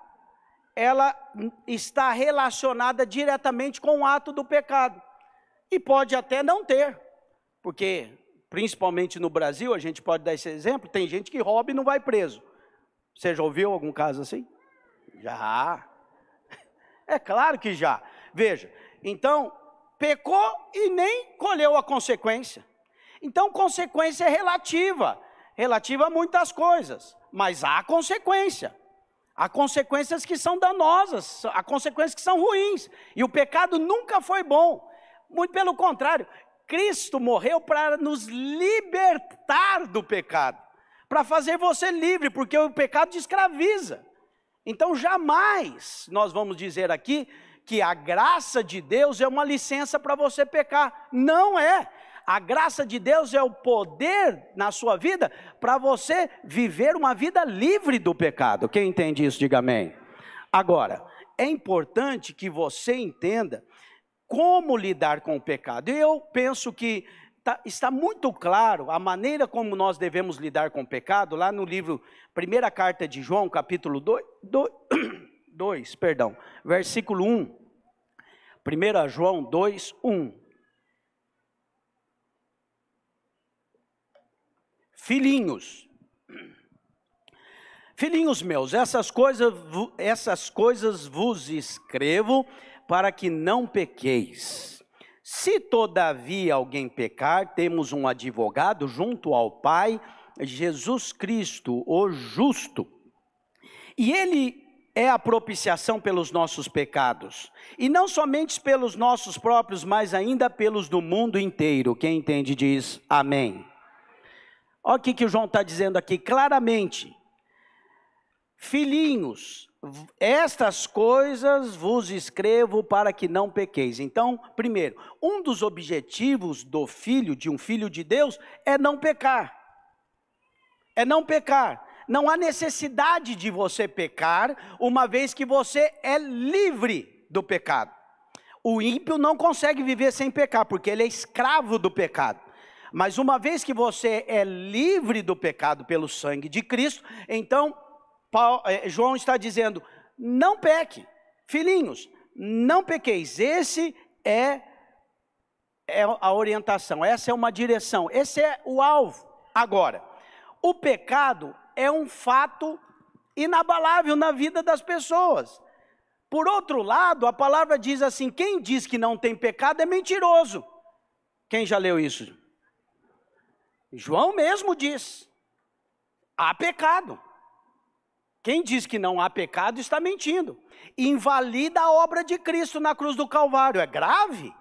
ela está relacionada diretamente com o ato do pecado. E pode até não ter, porque, principalmente no Brasil, a gente pode dar esse exemplo: tem gente que rouba e não vai preso. Você já ouviu algum caso assim? Já. É claro que já. Veja, então, pecou e nem colheu a consequência. Então, consequência é relativa, relativa a muitas coisas, mas há consequência. Há consequências que são danosas, há consequências que são ruins. E o pecado nunca foi bom. Muito pelo contrário, Cristo morreu para nos libertar do pecado, para fazer você livre, porque o pecado te escraviza. Então jamais nós vamos dizer aqui que a graça de Deus é uma licença para você pecar. Não é. A graça de Deus é o poder na sua vida para você viver uma vida livre do pecado. Quem entende isso, diga amém. Agora, é importante que você entenda como lidar com o pecado. Eu penso que tá, está muito claro a maneira como nós devemos lidar com o pecado, lá no livro, primeira carta de João, capítulo 2, 2 perdão, versículo 1. 1 João 2, 1. Filhinhos, filhinhos meus, essas coisas, essas coisas vos escrevo para que não pequeis. Se todavia alguém pecar, temos um advogado junto ao Pai, Jesus Cristo, o justo. E ele é a propiciação pelos nossos pecados. E não somente pelos nossos próprios, mas ainda pelos do mundo inteiro. Quem entende diz amém. Olha o que, que o João está dizendo aqui claramente. Filhinhos, estas coisas vos escrevo para que não pequeis. Então, primeiro, um dos objetivos do filho, de um filho de Deus, é não pecar. É não pecar. Não há necessidade de você pecar, uma vez que você é livre do pecado. O ímpio não consegue viver sem pecar, porque ele é escravo do pecado. Mas uma vez que você é livre do pecado pelo sangue de Cristo, então Paulo, eh, João está dizendo: não peque, filhinhos, não pequeis. Esse é, é a orientação, essa é uma direção, esse é o alvo. Agora, o pecado é um fato inabalável na vida das pessoas. Por outro lado, a palavra diz assim: quem diz que não tem pecado é mentiroso. Quem já leu isso? João mesmo diz: há pecado. Quem diz que não há pecado está mentindo. Invalida a obra de Cristo na cruz do Calvário. É grave.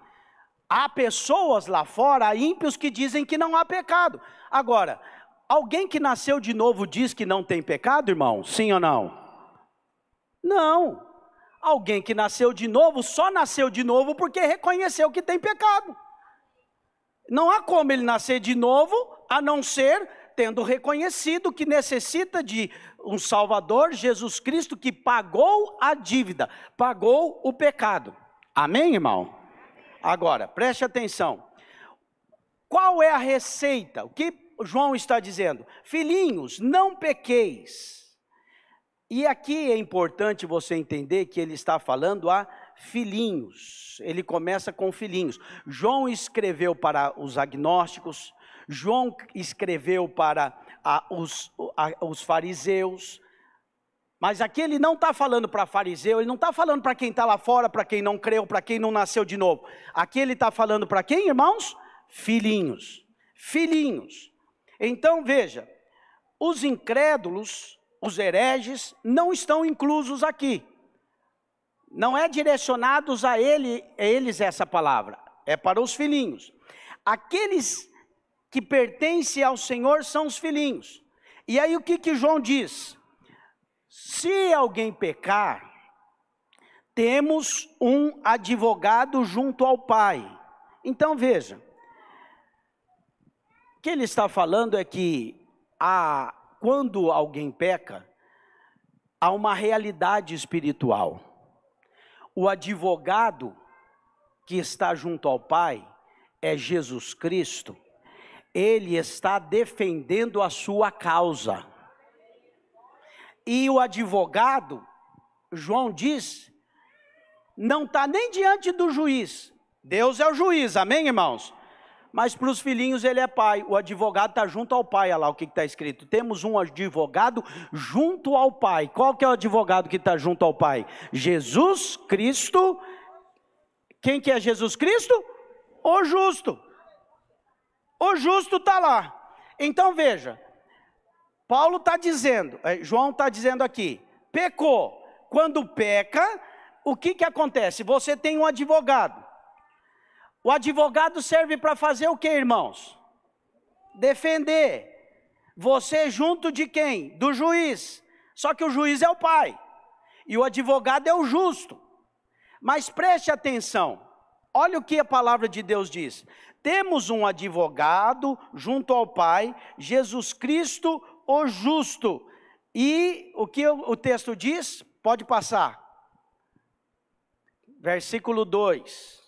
Há pessoas lá fora, ímpios que dizem que não há pecado. Agora, alguém que nasceu de novo diz que não tem pecado, irmão? Sim ou não? Não. Alguém que nasceu de novo só nasceu de novo porque reconheceu que tem pecado. Não há como ele nascer de novo a não ser tendo reconhecido que necessita de um Salvador, Jesus Cristo, que pagou a dívida, pagou o pecado. Amém, irmão? Agora, preste atenção. Qual é a receita? O que João está dizendo? Filhinhos, não pequeis. E aqui é importante você entender que ele está falando a filhinhos. Ele começa com filhinhos. João escreveu para os agnósticos, João escreveu para a, os, a, os fariseus, mas aqui ele não está falando para fariseu, ele não está falando para quem está lá fora, para quem não creu, para quem não nasceu de novo. Aqui ele está falando para quem, irmãos? Filhinhos. Filhinhos. Então veja, os incrédulos, os hereges, não estão inclusos aqui. Não é direcionados a, ele, a eles essa palavra, é para os filhinhos. Aqueles que pertence ao Senhor são os filhinhos. E aí o que, que João diz? Se alguém pecar, temos um advogado junto ao Pai. Então veja, o que ele está falando é que há, quando alguém peca, há uma realidade espiritual. O advogado que está junto ao Pai é Jesus Cristo ele está defendendo a sua causa. E o advogado, João diz, não está nem diante do juiz. Deus é o juiz, amém, irmãos? Mas para os filhinhos ele é pai. O advogado está junto ao pai, olha lá o que está escrito. Temos um advogado junto ao pai. Qual que é o advogado que está junto ao pai? Jesus Cristo. Quem que é Jesus Cristo? O justo. O justo está lá. Então veja, Paulo está dizendo, é, João está dizendo aqui, pecou. Quando peca, o que, que acontece? Você tem um advogado. O advogado serve para fazer o que, irmãos? Defender. Você junto de quem? Do juiz. Só que o juiz é o pai. E o advogado é o justo. Mas preste atenção. Olha o que a palavra de Deus diz. Temos um advogado junto ao Pai, Jesus Cristo, o justo. E o que o texto diz? Pode passar. Versículo 2.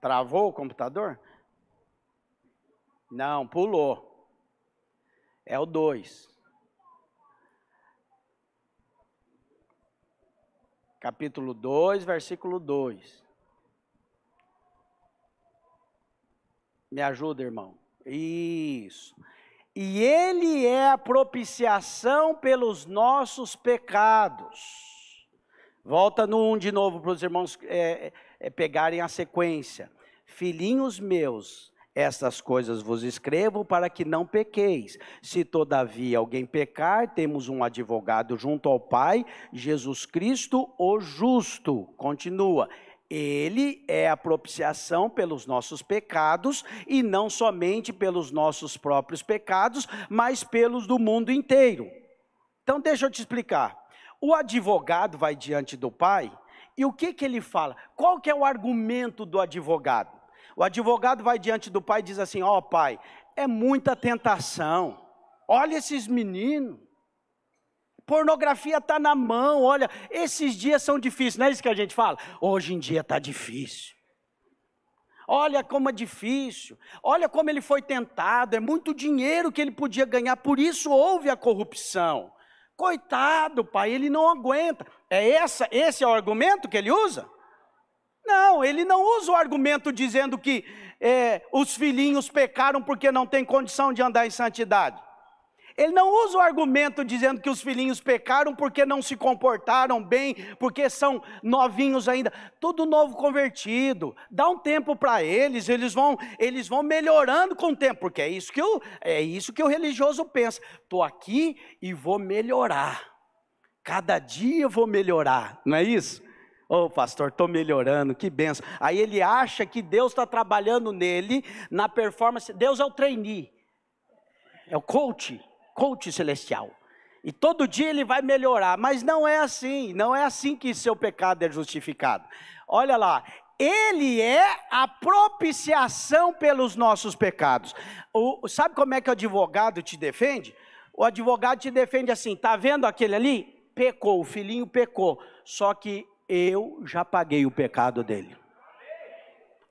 Travou o computador? Não, pulou. É o 2. Capítulo 2, versículo 2. Me ajuda, irmão. Isso. E ele é a propiciação pelos nossos pecados. Volta no 1 um de novo para os irmãos é, é, pegarem a sequência. Filhinhos meus, estas coisas vos escrevo para que não pequeis. Se todavia alguém pecar, temos um advogado junto ao Pai, Jesus Cristo, o justo. Continua. Ele é a propiciação pelos nossos pecados e não somente pelos nossos próprios pecados, mas pelos do mundo inteiro. Então, deixa eu te explicar. O advogado vai diante do pai e o que, que ele fala? Qual que é o argumento do advogado? O advogado vai diante do pai e diz assim: Ó oh, pai, é muita tentação. Olha esses meninos. Pornografia está na mão, olha, esses dias são difíceis, não é isso que a gente fala? Hoje em dia está difícil. Olha como é difícil, olha como ele foi tentado, é muito dinheiro que ele podia ganhar, por isso houve a corrupção. Coitado, pai, ele não aguenta. É essa, esse é o argumento que ele usa? Não, ele não usa o argumento dizendo que é, os filhinhos pecaram porque não tem condição de andar em santidade. Ele não usa o argumento dizendo que os filhinhos pecaram porque não se comportaram bem, porque são novinhos ainda. Tudo novo convertido. Dá um tempo para eles, eles vão, eles vão melhorando com o tempo, porque é isso que eu, é isso que o religioso pensa. Estou aqui e vou melhorar. Cada dia eu vou melhorar, não é isso? Ô oh, pastor, estou melhorando, que benção. Aí ele acha que Deus está trabalhando nele, na performance. Deus é o trainee, é o coach coach celestial. E todo dia ele vai melhorar, mas não é assim, não é assim que seu pecado é justificado. Olha lá, ele é a propiciação pelos nossos pecados. O, sabe como é que o advogado te defende? O advogado te defende assim: tá vendo aquele ali? Pecou, o filhinho pecou, só que eu já paguei o pecado dele.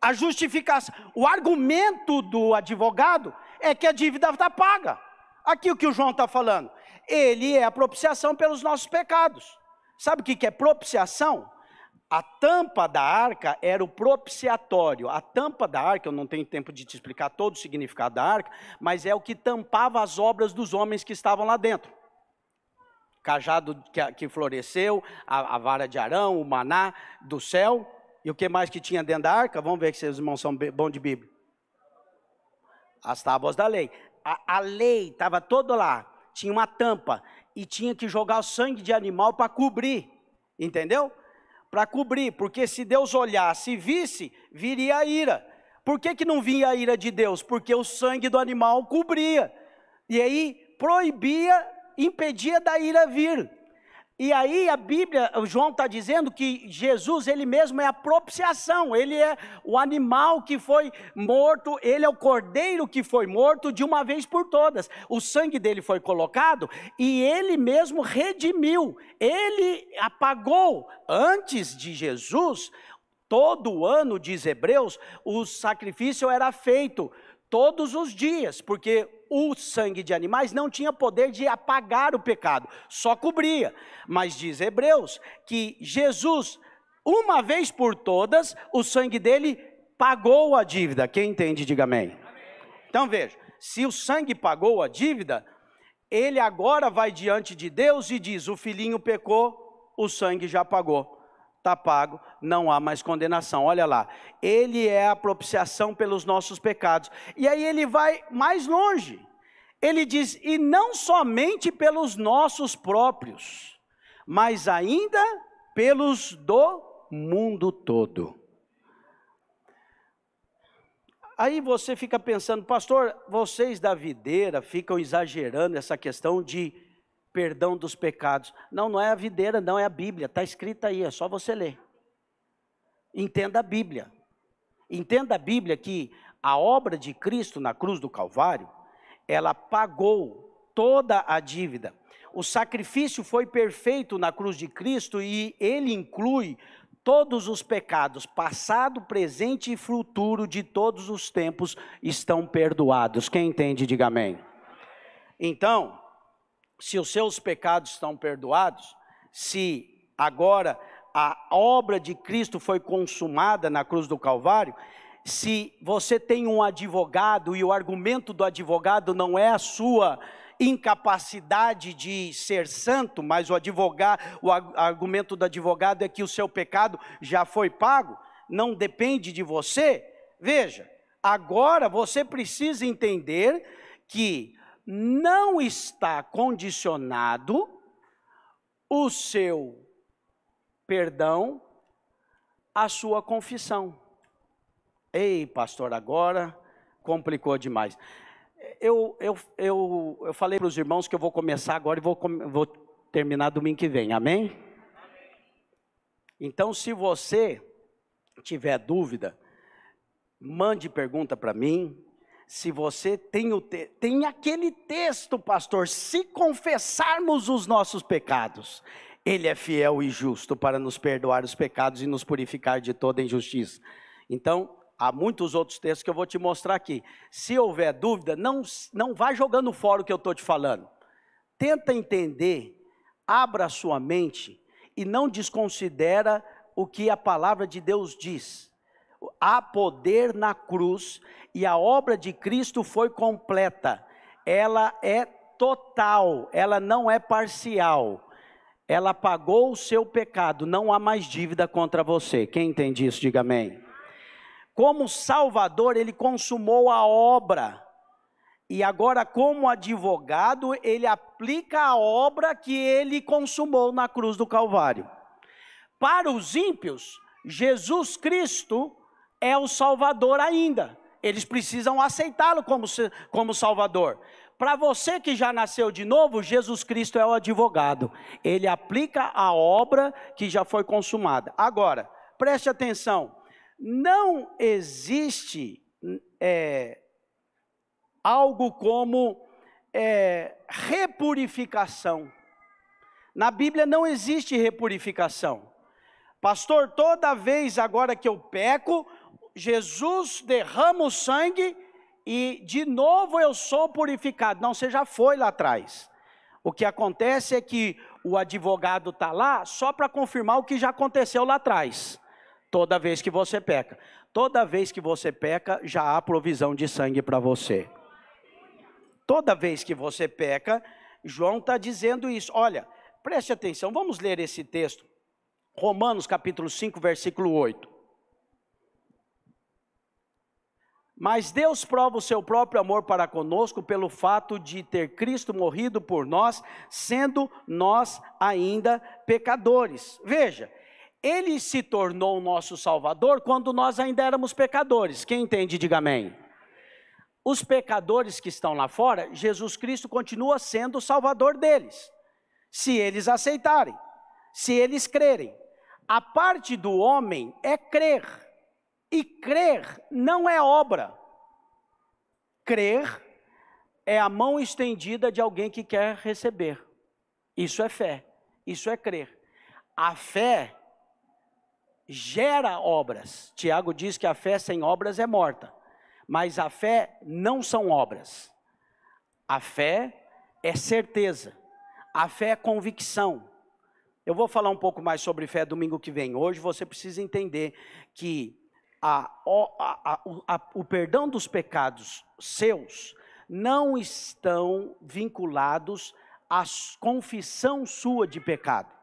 A justificação, o argumento do advogado é que a dívida está paga. Aqui o que o João está falando. Ele é a propiciação pelos nossos pecados. Sabe o que é propiciação? A tampa da arca era o propiciatório. A tampa da arca, eu não tenho tempo de te explicar todo o significado da arca, mas é o que tampava as obras dos homens que estavam lá dentro. Cajado que, floresceu, a, a, vara de Arão, o maná do céu, e o que mais que tinha dentro da arca? Vamos ver se os irmãos são bons de Bíblia. As tábuas da lei a, a lei estava toda lá, tinha uma tampa e tinha que jogar o sangue de animal para cobrir, entendeu? Para cobrir, porque se Deus olhasse e visse, viria a ira. Por que, que não vinha a ira de Deus? Porque o sangue do animal cobria. E aí proibia, impedia da ira vir. E aí a Bíblia, o João está dizendo que Jesus, ele mesmo é a propiciação, ele é o animal que foi morto, ele é o cordeiro que foi morto de uma vez por todas. O sangue dele foi colocado e ele mesmo redimiu, ele apagou. Antes de Jesus, todo ano, diz Hebreus, o sacrifício era feito todos os dias, porque o sangue de animais não tinha poder de apagar o pecado, só cobria. Mas diz Hebreus que Jesus, uma vez por todas, o sangue dele pagou a dívida. Quem entende, diga amém. Então veja, se o sangue pagou a dívida, ele agora vai diante de Deus e diz: O filhinho pecou, o sangue já pagou está pago, não há mais condenação. Olha lá, ele é a propiciação pelos nossos pecados. E aí ele vai mais longe. Ele diz: e não somente pelos nossos próprios, mas ainda pelos do mundo todo. Aí você fica pensando, pastor, vocês da videira ficam exagerando essa questão de perdão dos pecados. Não, não é a videira, não é a Bíblia, está escrita aí, é só você ler. Entenda a Bíblia. Entenda a Bíblia que a obra de Cristo na cruz do Calvário, ela pagou toda a dívida. O sacrifício foi perfeito na cruz de Cristo e ele inclui Todos os pecados, passado, presente e futuro de todos os tempos, estão perdoados. Quem entende, diga amém. Então, se os seus pecados estão perdoados, se agora a obra de Cristo foi consumada na cruz do Calvário, se você tem um advogado e o argumento do advogado não é a sua incapacidade de ser santo, mas o advogado, o argumento do advogado é que o seu pecado já foi pago, não depende de você. Veja, agora você precisa entender que não está condicionado o seu perdão à sua confissão. Ei, pastor, agora complicou demais eu, eu, eu, eu falei para os irmãos que eu vou começar agora e vou, vou terminar domingo que vem, amém? Então, se você tiver dúvida, mande pergunta para mim. Se você tem, o te, tem aquele texto, pastor, se confessarmos os nossos pecados, Ele é fiel e justo para nos perdoar os pecados e nos purificar de toda injustiça. Então, Há muitos outros textos que eu vou te mostrar aqui. Se houver dúvida, não, não vá jogando fora o que eu estou te falando. Tenta entender, abra sua mente e não desconsidera o que a palavra de Deus diz. Há poder na cruz e a obra de Cristo foi completa. Ela é total, ela não é parcial. Ela pagou o seu pecado, não há mais dívida contra você. Quem entende isso, diga amém. Como Salvador, ele consumou a obra. E agora, como advogado, ele aplica a obra que ele consumou na cruz do Calvário. Para os ímpios, Jesus Cristo é o Salvador ainda. Eles precisam aceitá-lo como, como Salvador. Para você que já nasceu de novo, Jesus Cristo é o advogado. Ele aplica a obra que já foi consumada. Agora, preste atenção não existe é, algo como é, repurificação. Na Bíblia não existe repurificação. Pastor, toda vez agora que eu peco, Jesus derrama o sangue e de novo eu sou purificado. Não, você já foi lá atrás. O que acontece é que o advogado está lá só para confirmar o que já aconteceu lá atrás. Toda vez que você peca. Toda vez que você peca, já há provisão de sangue para você. Toda vez que você peca, João está dizendo isso. Olha, preste atenção, vamos ler esse texto. Romanos capítulo 5, versículo 8. Mas Deus prova o seu próprio amor para conosco pelo fato de ter Cristo morrido por nós, sendo nós ainda pecadores. Veja, ele se tornou nosso Salvador quando nós ainda éramos pecadores. Quem entende, diga amém. Os pecadores que estão lá fora, Jesus Cristo continua sendo o Salvador deles, se eles aceitarem, se eles crerem. A parte do homem é crer, e crer não é obra. Crer é a mão estendida de alguém que quer receber. Isso é fé, isso é crer. A fé gera obras. Tiago diz que a fé sem obras é morta, mas a fé não são obras. A fé é certeza, a fé é convicção. Eu vou falar um pouco mais sobre fé domingo que vem. Hoje você precisa entender que a, a, a, o perdão dos pecados seus não estão vinculados à confissão sua de pecado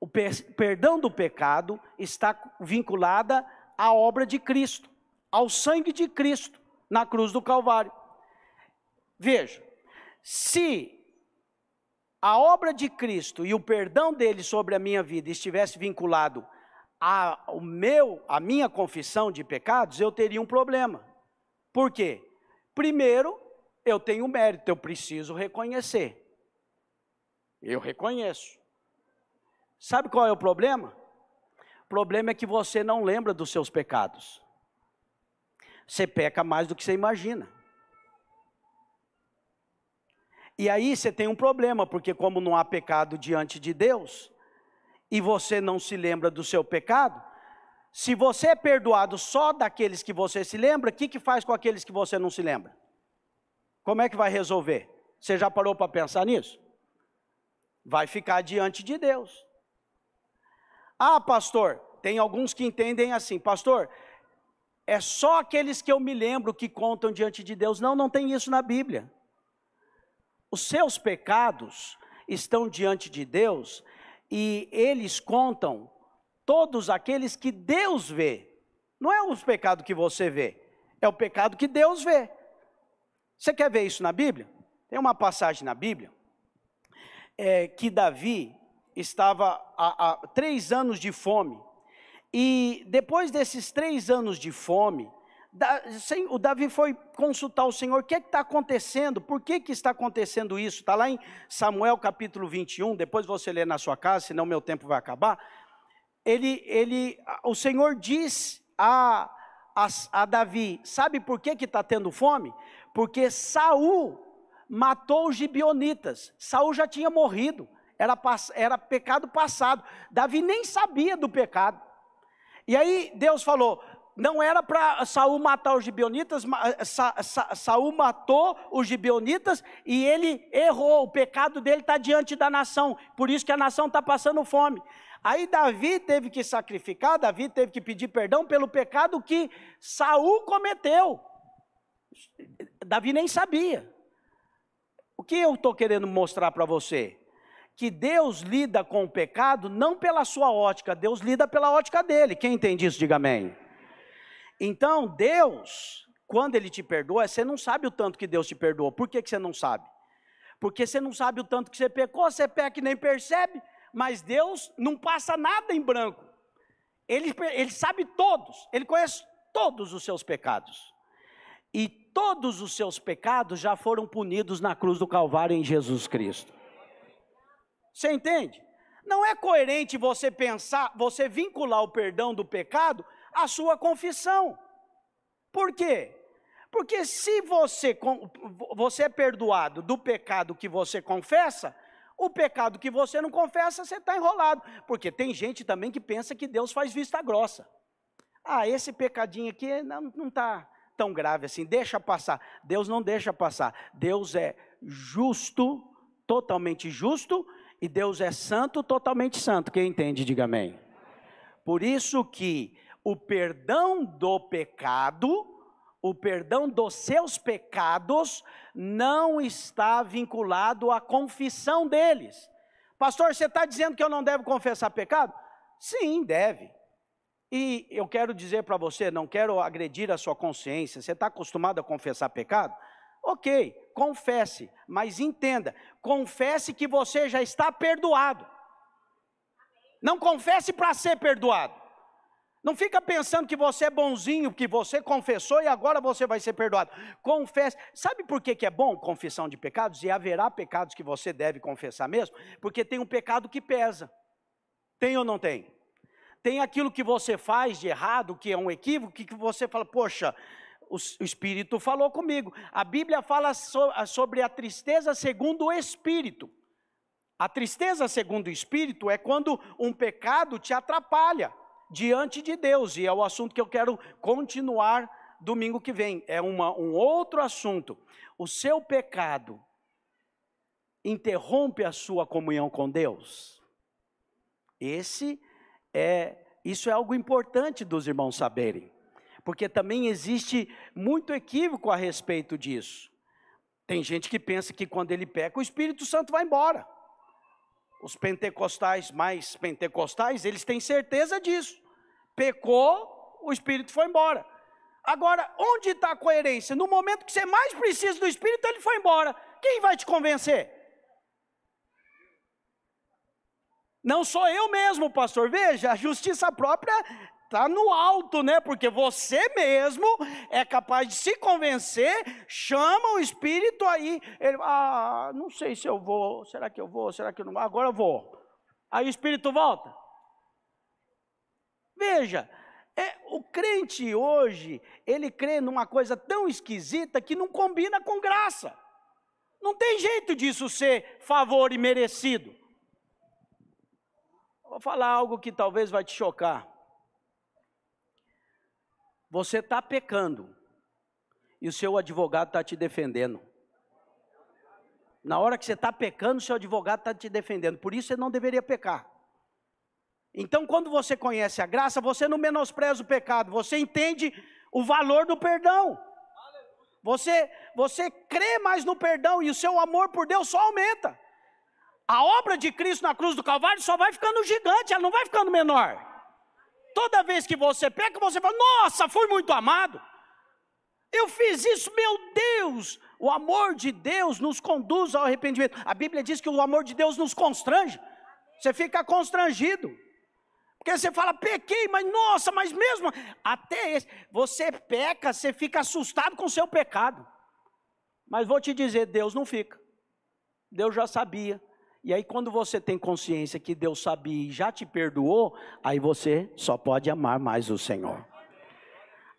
o per perdão do pecado está vinculada à obra de Cristo, ao sangue de Cristo na cruz do Calvário. Veja, se a obra de Cristo e o perdão dele sobre a minha vida estivesse vinculado ao meu, a minha confissão de pecados, eu teria um problema. Por quê? Primeiro, eu tenho mérito, eu preciso reconhecer. Eu reconheço. Sabe qual é o problema? O problema é que você não lembra dos seus pecados. Você peca mais do que você imagina. E aí você tem um problema, porque como não há pecado diante de Deus, e você não se lembra do seu pecado, se você é perdoado só daqueles que você se lembra, o que, que faz com aqueles que você não se lembra? Como é que vai resolver? Você já parou para pensar nisso? Vai ficar diante de Deus. Ah, pastor, tem alguns que entendem assim, pastor, é só aqueles que eu me lembro que contam diante de Deus. Não, não tem isso na Bíblia. Os seus pecados estão diante de Deus e eles contam todos aqueles que Deus vê. Não é os pecados que você vê, é o pecado que Deus vê. Você quer ver isso na Bíblia? Tem uma passagem na Bíblia é, que Davi estava há, há três anos de fome. E depois desses três anos de fome, o Davi foi consultar o Senhor, o que é está acontecendo? Por que, que está acontecendo isso? Está lá em Samuel capítulo 21, depois você lê na sua casa, senão meu tempo vai acabar. Ele, ele, o Senhor diz a, a, a Davi, sabe por que está tendo fome? Porque Saul matou os gibionitas, Saul já tinha morrido, era, era pecado passado, Davi nem sabia do pecado. E aí Deus falou: não era para Saul matar os gibeonitas, eh, Sa, Sa, Saul matou os gibeonitas e ele errou, o pecado dele está diante da nação, por isso que a nação está passando fome. Aí Davi teve que sacrificar, Davi teve que pedir perdão pelo pecado que Saul cometeu. Davi nem sabia. O que eu estou querendo mostrar para você? Que Deus lida com o pecado não pela sua ótica, Deus lida pela ótica dele. Quem entende isso, diga amém. Então, Deus, quando Ele te perdoa, você não sabe o tanto que Deus te perdoou. Por que, que você não sabe? Porque você não sabe o tanto que você pecou, você peca e nem percebe, mas Deus não passa nada em branco. Ele, ele sabe todos, Ele conhece todos os seus pecados. E todos os seus pecados já foram punidos na cruz do Calvário em Jesus Cristo. Você entende? Não é coerente você pensar, você vincular o perdão do pecado a sua confissão. Por quê? Porque se você, você é perdoado do pecado que você confessa, o pecado que você não confessa, você está enrolado. Porque tem gente também que pensa que Deus faz vista grossa. Ah, esse pecadinho aqui não está tão grave assim, deixa passar. Deus não deixa passar. Deus é justo, totalmente justo, e Deus é santo, totalmente santo. Quem entende, diga amém. Por isso que o perdão do pecado, o perdão dos seus pecados, não está vinculado à confissão deles. Pastor, você está dizendo que eu não devo confessar pecado? Sim, deve. E eu quero dizer para você, não quero agredir a sua consciência, você está acostumado a confessar pecado? Ok, confesse, mas entenda, confesse que você já está perdoado. Não confesse para ser perdoado. Não fica pensando que você é bonzinho, que você confessou e agora você vai ser perdoado. Confesse. Sabe por que, que é bom confissão de pecados? E haverá pecados que você deve confessar mesmo? Porque tem um pecado que pesa. Tem ou não tem? Tem aquilo que você faz de errado, que é um equívoco, que você fala, poxa, o Espírito falou comigo. A Bíblia fala sobre a tristeza segundo o Espírito. A tristeza segundo o Espírito é quando um pecado te atrapalha diante de Deus, e é o assunto que eu quero continuar domingo que vem. É uma, um outro assunto. O seu pecado interrompe a sua comunhão com Deus? Esse é, isso é algo importante dos irmãos saberem, porque também existe muito equívoco a respeito disso. Tem gente que pensa que quando ele peca, o Espírito Santo vai embora. Os pentecostais mais pentecostais, eles têm certeza disso. Pecou, o Espírito foi embora. Agora, onde está a coerência? No momento que você mais precisa do Espírito, ele foi embora. Quem vai te convencer? Não sou eu mesmo, pastor. Veja, a justiça própria está no alto, né? Porque você mesmo é capaz de se convencer, chama o Espírito aí. Ele, ah, não sei se eu vou, será que eu vou, será que eu não vou? Agora eu vou. Aí o Espírito volta. Veja, é, o crente hoje, ele crê numa coisa tão esquisita que não combina com graça. Não tem jeito disso ser favor e merecido. Vou falar algo que talvez vai te chocar. Você está pecando e o seu advogado está te defendendo. Na hora que você está pecando, o seu advogado está te defendendo. Por isso você não deveria pecar. Então, quando você conhece a graça, você não menospreza o pecado, você entende o valor do perdão. Você, você crê mais no perdão e o seu amor por Deus só aumenta. A obra de Cristo na cruz do Calvário só vai ficando gigante, ela não vai ficando menor. Toda vez que você peca, você fala: Nossa, fui muito amado. Eu fiz isso, meu Deus. O amor de Deus nos conduz ao arrependimento. A Bíblia diz que o amor de Deus nos constrange. Você fica constrangido. Porque você fala, pequei, mas nossa, mas mesmo, até esse, você peca, você fica assustado com o seu pecado. Mas vou te dizer, Deus não fica. Deus já sabia. E aí, quando você tem consciência que Deus sabia e já te perdoou, aí você só pode amar mais o Senhor.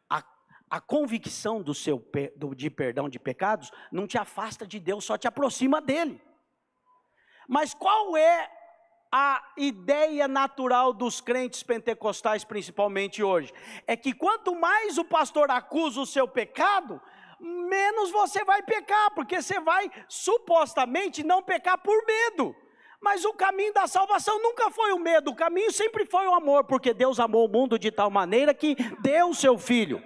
A, a convicção do seu do, de perdão de pecados não te afasta de Deus, só te aproxima dele. Mas qual é a ideia natural dos crentes pentecostais, principalmente hoje, é que quanto mais o pastor acusa o seu pecado, menos você vai pecar, porque você vai supostamente não pecar por medo. Mas o caminho da salvação nunca foi o medo, o caminho sempre foi o amor, porque Deus amou o mundo de tal maneira que deu o seu filho.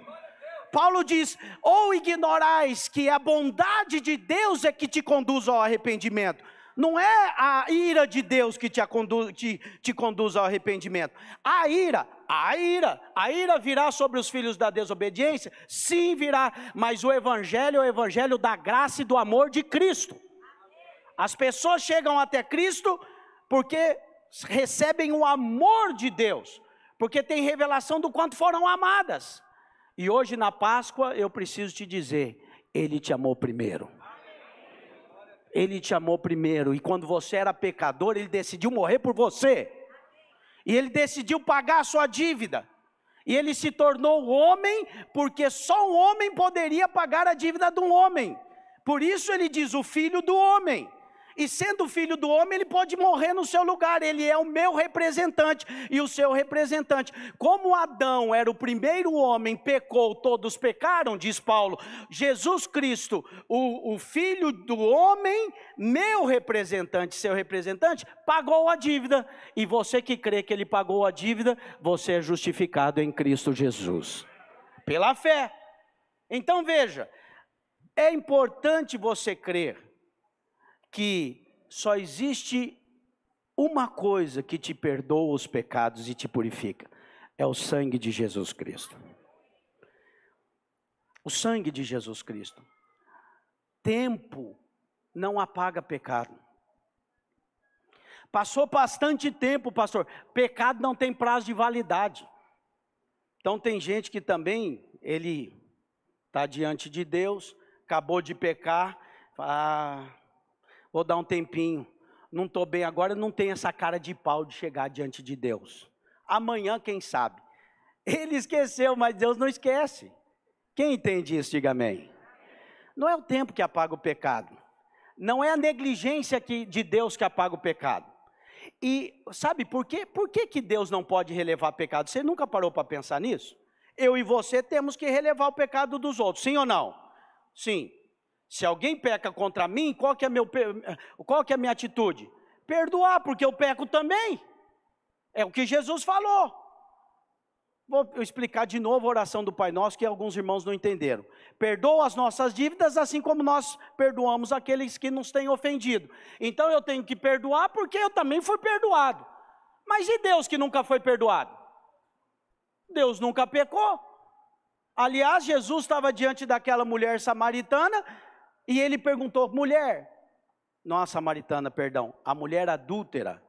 Paulo diz: ou ignorais que a bondade de Deus é que te conduz ao arrependimento, não é a ira de Deus que te, conduz, te, te conduz ao arrependimento. A ira, a ira, a ira virá sobre os filhos da desobediência? Sim, virá. Mas o Evangelho é o Evangelho da graça e do amor de Cristo. As pessoas chegam até Cristo porque recebem o amor de Deus, porque tem revelação do quanto foram amadas. E hoje na Páscoa eu preciso te dizer, Ele te amou primeiro. Ele te amou primeiro. E quando você era pecador, Ele decidiu morrer por você. E Ele decidiu pagar a sua dívida. E Ele se tornou homem, porque só um homem poderia pagar a dívida de um homem. Por isso Ele diz: o filho do homem. E sendo filho do homem, ele pode morrer no seu lugar, ele é o meu representante e o seu representante. Como Adão era o primeiro homem, pecou, todos pecaram, diz Paulo. Jesus Cristo, o, o filho do homem, meu representante, seu representante, pagou a dívida. E você que crê que ele pagou a dívida, você é justificado em Cristo Jesus, pela fé. Então veja, é importante você crer que só existe uma coisa que te perdoa os pecados e te purifica: é o sangue de Jesus Cristo. O sangue de Jesus Cristo. Tempo não apaga pecado. Passou bastante tempo, pastor. Pecado não tem prazo de validade. Então tem gente que também ele está diante de Deus, acabou de pecar, ah, vou dar um tempinho, não estou bem agora, não tenho essa cara de pau de chegar diante de Deus. Amanhã, quem sabe? Ele esqueceu, mas Deus não esquece. Quem entende isso, diga amém. Não é o tempo que apaga o pecado, não é a negligência que, de Deus que apaga o pecado. E sabe por quê? Por que, que Deus não pode relevar pecado? Você nunca parou para pensar nisso? Eu e você temos que relevar o pecado dos outros, sim ou não? Sim. Se alguém peca contra mim, qual que é, meu, qual que é a minha atitude? Perdoar, porque eu peco também. É o que Jesus falou. Vou explicar de novo a oração do Pai Nosso, que alguns irmãos não entenderam. Perdoa as nossas dívidas, assim como nós perdoamos aqueles que nos têm ofendido. Então eu tenho que perdoar, porque eu também fui perdoado. Mas e Deus que nunca foi perdoado? Deus nunca pecou. Aliás, Jesus estava diante daquela mulher samaritana, e ele perguntou: mulher, não a samaritana, perdão, a mulher adúltera.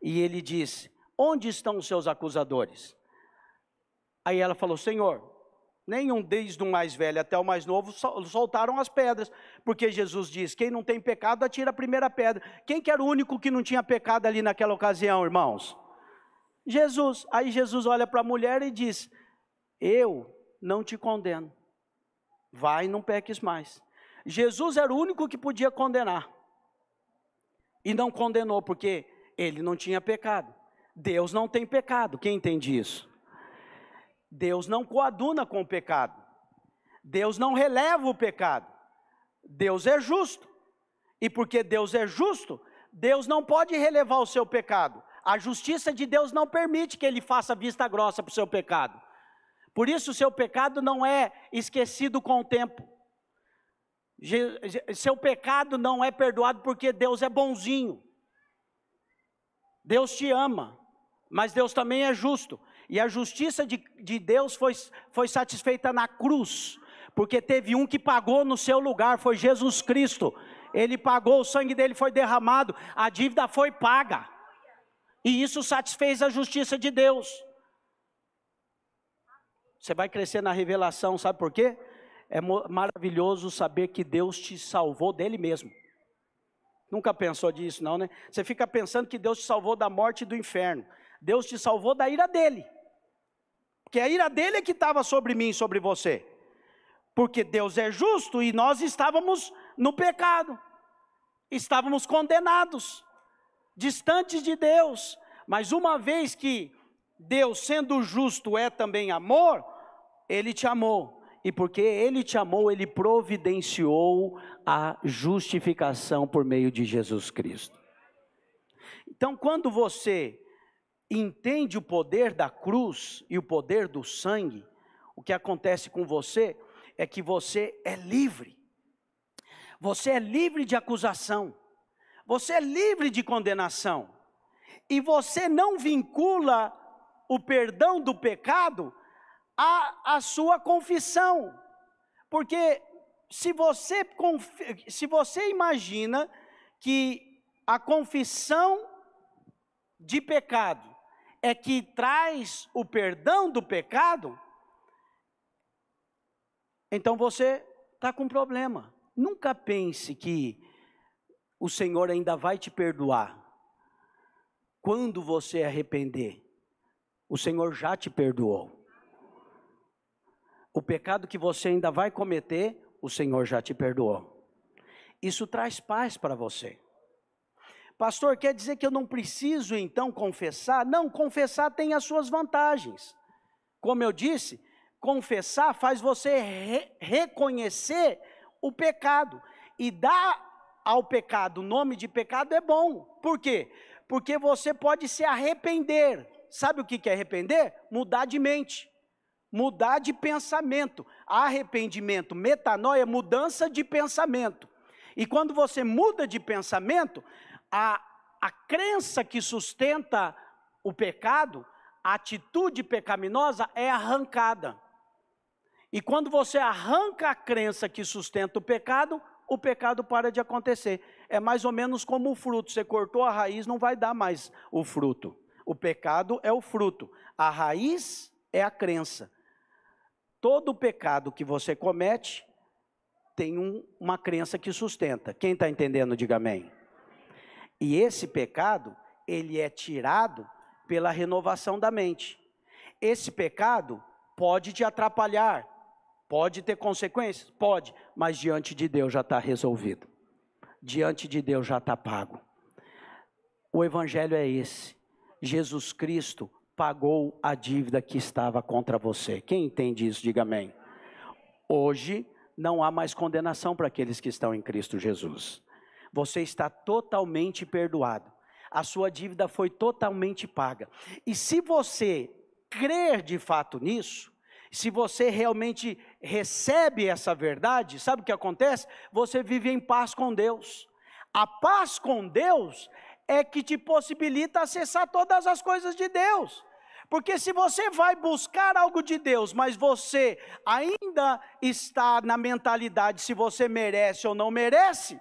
E ele disse: Onde estão os seus acusadores? Aí ela falou: Senhor, nenhum desde o mais velho até o mais novo soltaram as pedras, porque Jesus diz: Quem não tem pecado, atira a primeira pedra. Quem que era o único que não tinha pecado ali naquela ocasião, irmãos? Jesus. Aí Jesus olha para a mulher e diz: Eu não te condeno. Vai e não peques mais. Jesus era o único que podia condenar. E não condenou, porque ele não tinha pecado. Deus não tem pecado. Quem entende isso? Deus não coaduna com o pecado. Deus não releva o pecado. Deus é justo. E porque Deus é justo, Deus não pode relevar o seu pecado. A justiça de Deus não permite que ele faça vista grossa para o seu pecado. Por isso, o seu pecado não é esquecido com o tempo. Seu pecado não é perdoado porque Deus é bonzinho. Deus te ama, mas Deus também é justo. E a justiça de, de Deus foi, foi satisfeita na cruz, porque teve um que pagou no seu lugar, foi Jesus Cristo. Ele pagou, o sangue dele foi derramado, a dívida foi paga. E isso satisfez a justiça de Deus. Você vai crescer na revelação, sabe por quê? É maravilhoso saber que Deus te salvou dele mesmo. Nunca pensou disso, não, né? Você fica pensando que Deus te salvou da morte e do inferno. Deus te salvou da ira dele. Porque a ira dele é que estava sobre mim e sobre você. Porque Deus é justo e nós estávamos no pecado. Estávamos condenados, distantes de Deus. Mas uma vez que Deus, sendo justo, é também amor, ele te amou. E porque ele te amou, ele providenciou a justificação por meio de Jesus Cristo. Então, quando você entende o poder da cruz e o poder do sangue, o que acontece com você é que você é livre. Você é livre de acusação. Você é livre de condenação. E você não vincula o perdão do pecado à, à sua confissão. Porque se você, se você imagina que a confissão de pecado é que traz o perdão do pecado, então você está com problema. Nunca pense que o Senhor ainda vai te perdoar quando você arrepender. O Senhor já te perdoou. O pecado que você ainda vai cometer, o Senhor já te perdoou. Isso traz paz para você. Pastor, quer dizer que eu não preciso então confessar? Não, confessar tem as suas vantagens. Como eu disse, confessar faz você re reconhecer o pecado e dar ao pecado o nome de pecado é bom. Por quê? Porque você pode se arrepender. Sabe o que é arrepender? Mudar de mente, mudar de pensamento. Arrependimento, metanoia, mudança de pensamento. E quando você muda de pensamento, a, a crença que sustenta o pecado, a atitude pecaminosa é arrancada. E quando você arranca a crença que sustenta o pecado, o pecado para de acontecer. É mais ou menos como o fruto. Você cortou a raiz, não vai dar mais o fruto. O pecado é o fruto. A raiz é a crença. Todo pecado que você comete tem um, uma crença que sustenta. Quem está entendendo, diga amém. E esse pecado, ele é tirado pela renovação da mente. Esse pecado pode te atrapalhar, pode ter consequências? Pode, mas diante de Deus já está resolvido. Diante de Deus já está pago. O Evangelho é esse. Jesus Cristo pagou a dívida que estava contra você. Quem entende isso, diga amém. Hoje não há mais condenação para aqueles que estão em Cristo Jesus você está totalmente perdoado. A sua dívida foi totalmente paga. E se você crer de fato nisso, se você realmente recebe essa verdade, sabe o que acontece? Você vive em paz com Deus. A paz com Deus é que te possibilita acessar todas as coisas de Deus. Porque se você vai buscar algo de Deus, mas você ainda está na mentalidade se você merece ou não merece,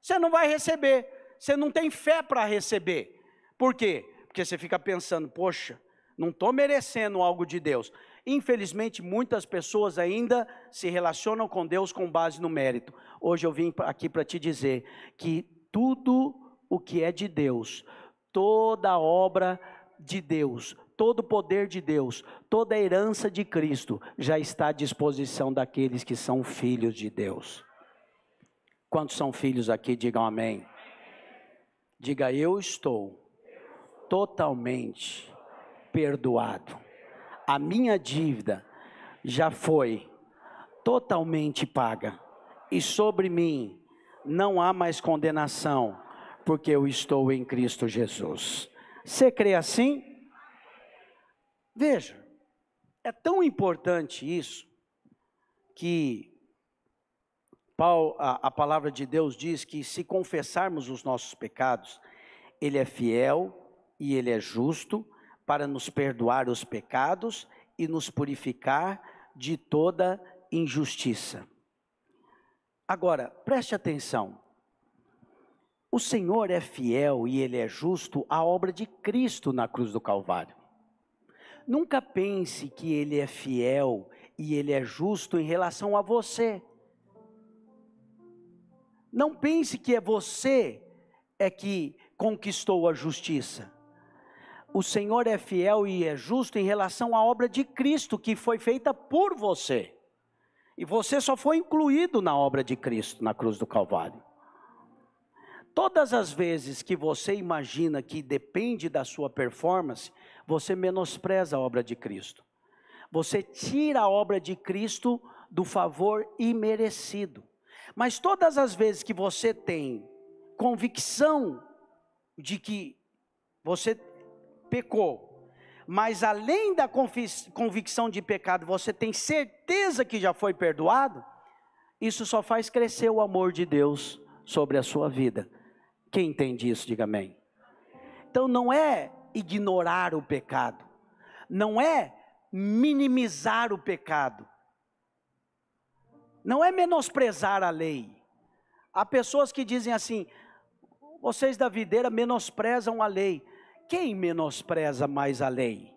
você não vai receber. Você não tem fé para receber. Por quê? Porque você fica pensando, poxa, não estou merecendo algo de Deus. Infelizmente, muitas pessoas ainda se relacionam com Deus com base no mérito. Hoje eu vim aqui para te dizer que tudo o que é de Deus, toda obra de Deus, todo o poder de Deus, toda a herança de Cristo já está à disposição daqueles que são filhos de Deus. Quantos são filhos aqui? Digam amém. Diga, eu estou totalmente perdoado. A minha dívida já foi totalmente paga. E sobre mim não há mais condenação, porque eu estou em Cristo Jesus. Você crê assim? Veja, é tão importante isso que Paulo, a, a, palavra de Deus diz que se confessarmos os nossos pecados, Ele é fiel e Ele é justo para nos perdoar os pecados e nos purificar de toda injustiça. Agora, preste atenção. O Senhor é fiel e Ele é justo à obra de Cristo na cruz do Calvário. Nunca pense que Ele é fiel e Ele é justo em relação a você. Não pense que é você é que conquistou a justiça. O Senhor é fiel e é justo em relação à obra de Cristo que foi feita por você. E você só foi incluído na obra de Cristo na cruz do Calvário. Todas as vezes que você imagina que depende da sua performance, você menospreza a obra de Cristo. Você tira a obra de Cristo do favor imerecido. Mas todas as vezes que você tem convicção de que você pecou, mas além da convicção de pecado, você tem certeza que já foi perdoado, isso só faz crescer o amor de Deus sobre a sua vida. Quem entende isso, diga amém. Então não é ignorar o pecado, não é minimizar o pecado, não é menosprezar a lei. Há pessoas que dizem assim: vocês da videira menosprezam a lei. Quem menospreza mais a lei?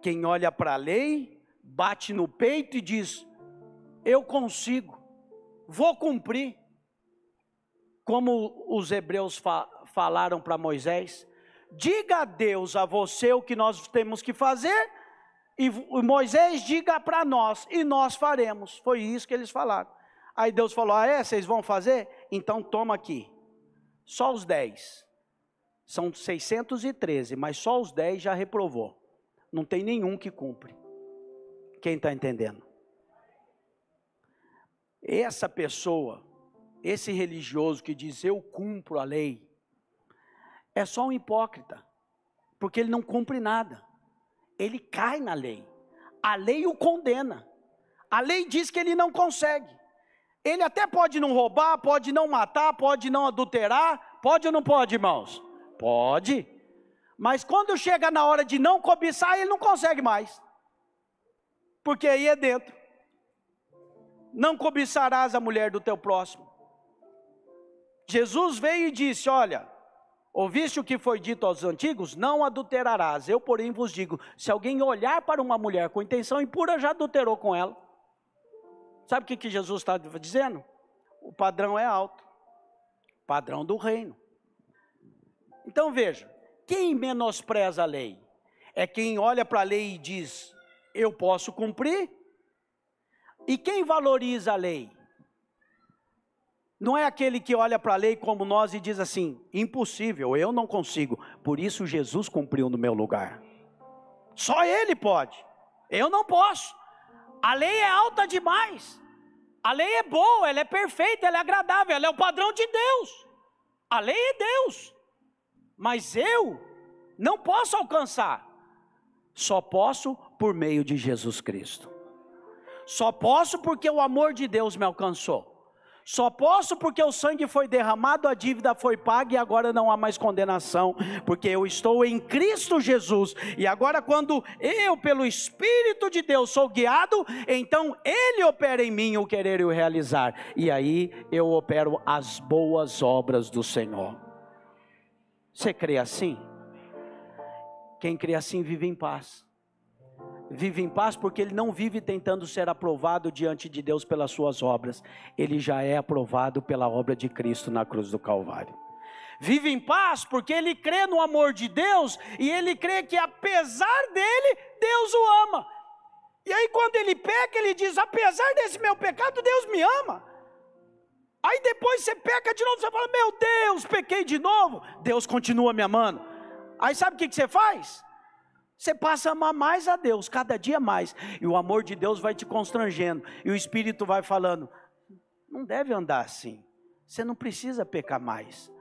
Quem olha para a lei, bate no peito e diz: Eu consigo, vou cumprir. Como os hebreus fa falaram para Moisés: Diga a Deus, a você, o que nós temos que fazer, e Moisés diga para nós, e nós faremos. Foi isso que eles falaram. Aí Deus falou: Ah, é? Vocês vão fazer? Então toma aqui. Só os dez. São 613, mas só os 10 já reprovou. Não tem nenhum que cumpre. Quem está entendendo? Essa pessoa, esse religioso que diz eu cumpro a lei, é só um hipócrita, porque ele não cumpre nada. Ele cai na lei. A lei o condena. A lei diz que ele não consegue. Ele até pode não roubar, pode não matar, pode não adulterar, pode ou não pode, irmãos? Pode. Mas quando chega na hora de não cobiçar, ele não consegue mais. Porque aí é dentro. Não cobiçarás a mulher do teu próximo. Jesus veio e disse: Olha, ouviste o que foi dito aos antigos? Não adulterarás. Eu, porém, vos digo: se alguém olhar para uma mulher com intenção impura, já adulterou com ela. Sabe o que, Jesus está dizendo? O padrão é alto padrão do reino. Então veja, quem menospreza a lei? É quem olha para a lei e diz: eu posso cumprir? E quem valoriza a lei? Não é aquele que olha para a lei como nós e diz assim: impossível, eu não consigo, por isso Jesus cumpriu no meu lugar. Só Ele pode, eu não posso. A lei é alta demais, a lei é boa, ela é perfeita, ela é agradável, ela é o padrão de Deus. A lei é Deus mas eu não posso alcançar. Só posso por meio de Jesus Cristo. Só posso porque o amor de Deus me alcançou. Só posso porque o sangue foi derramado, a dívida foi paga e agora não há mais condenação, porque eu estou em Cristo Jesus. E agora, quando eu, pelo Espírito de Deus, sou guiado, então Ele opera em mim o querer e o realizar, e aí eu opero as boas obras do Senhor. Você crê assim? Quem crê assim vive em paz. Vive em paz porque ele não vive tentando ser aprovado diante de Deus pelas suas obras. Ele já é aprovado pela obra de Cristo na cruz do Calvário. Vive em paz porque ele crê no amor de Deus e ele crê que apesar dele, Deus o ama. E aí quando ele peca, ele diz: apesar desse meu pecado, Deus me ama. Aí depois você peca de novo, você fala: Meu Deus, pequei de novo. Deus continua me amando. Aí sabe o que, você faz? Você passa a amar mais a Deus, cada dia mais. E o amor de Deus vai te constrangendo. E o Espírito vai falando: não deve andar assim. Você não precisa pecar mais.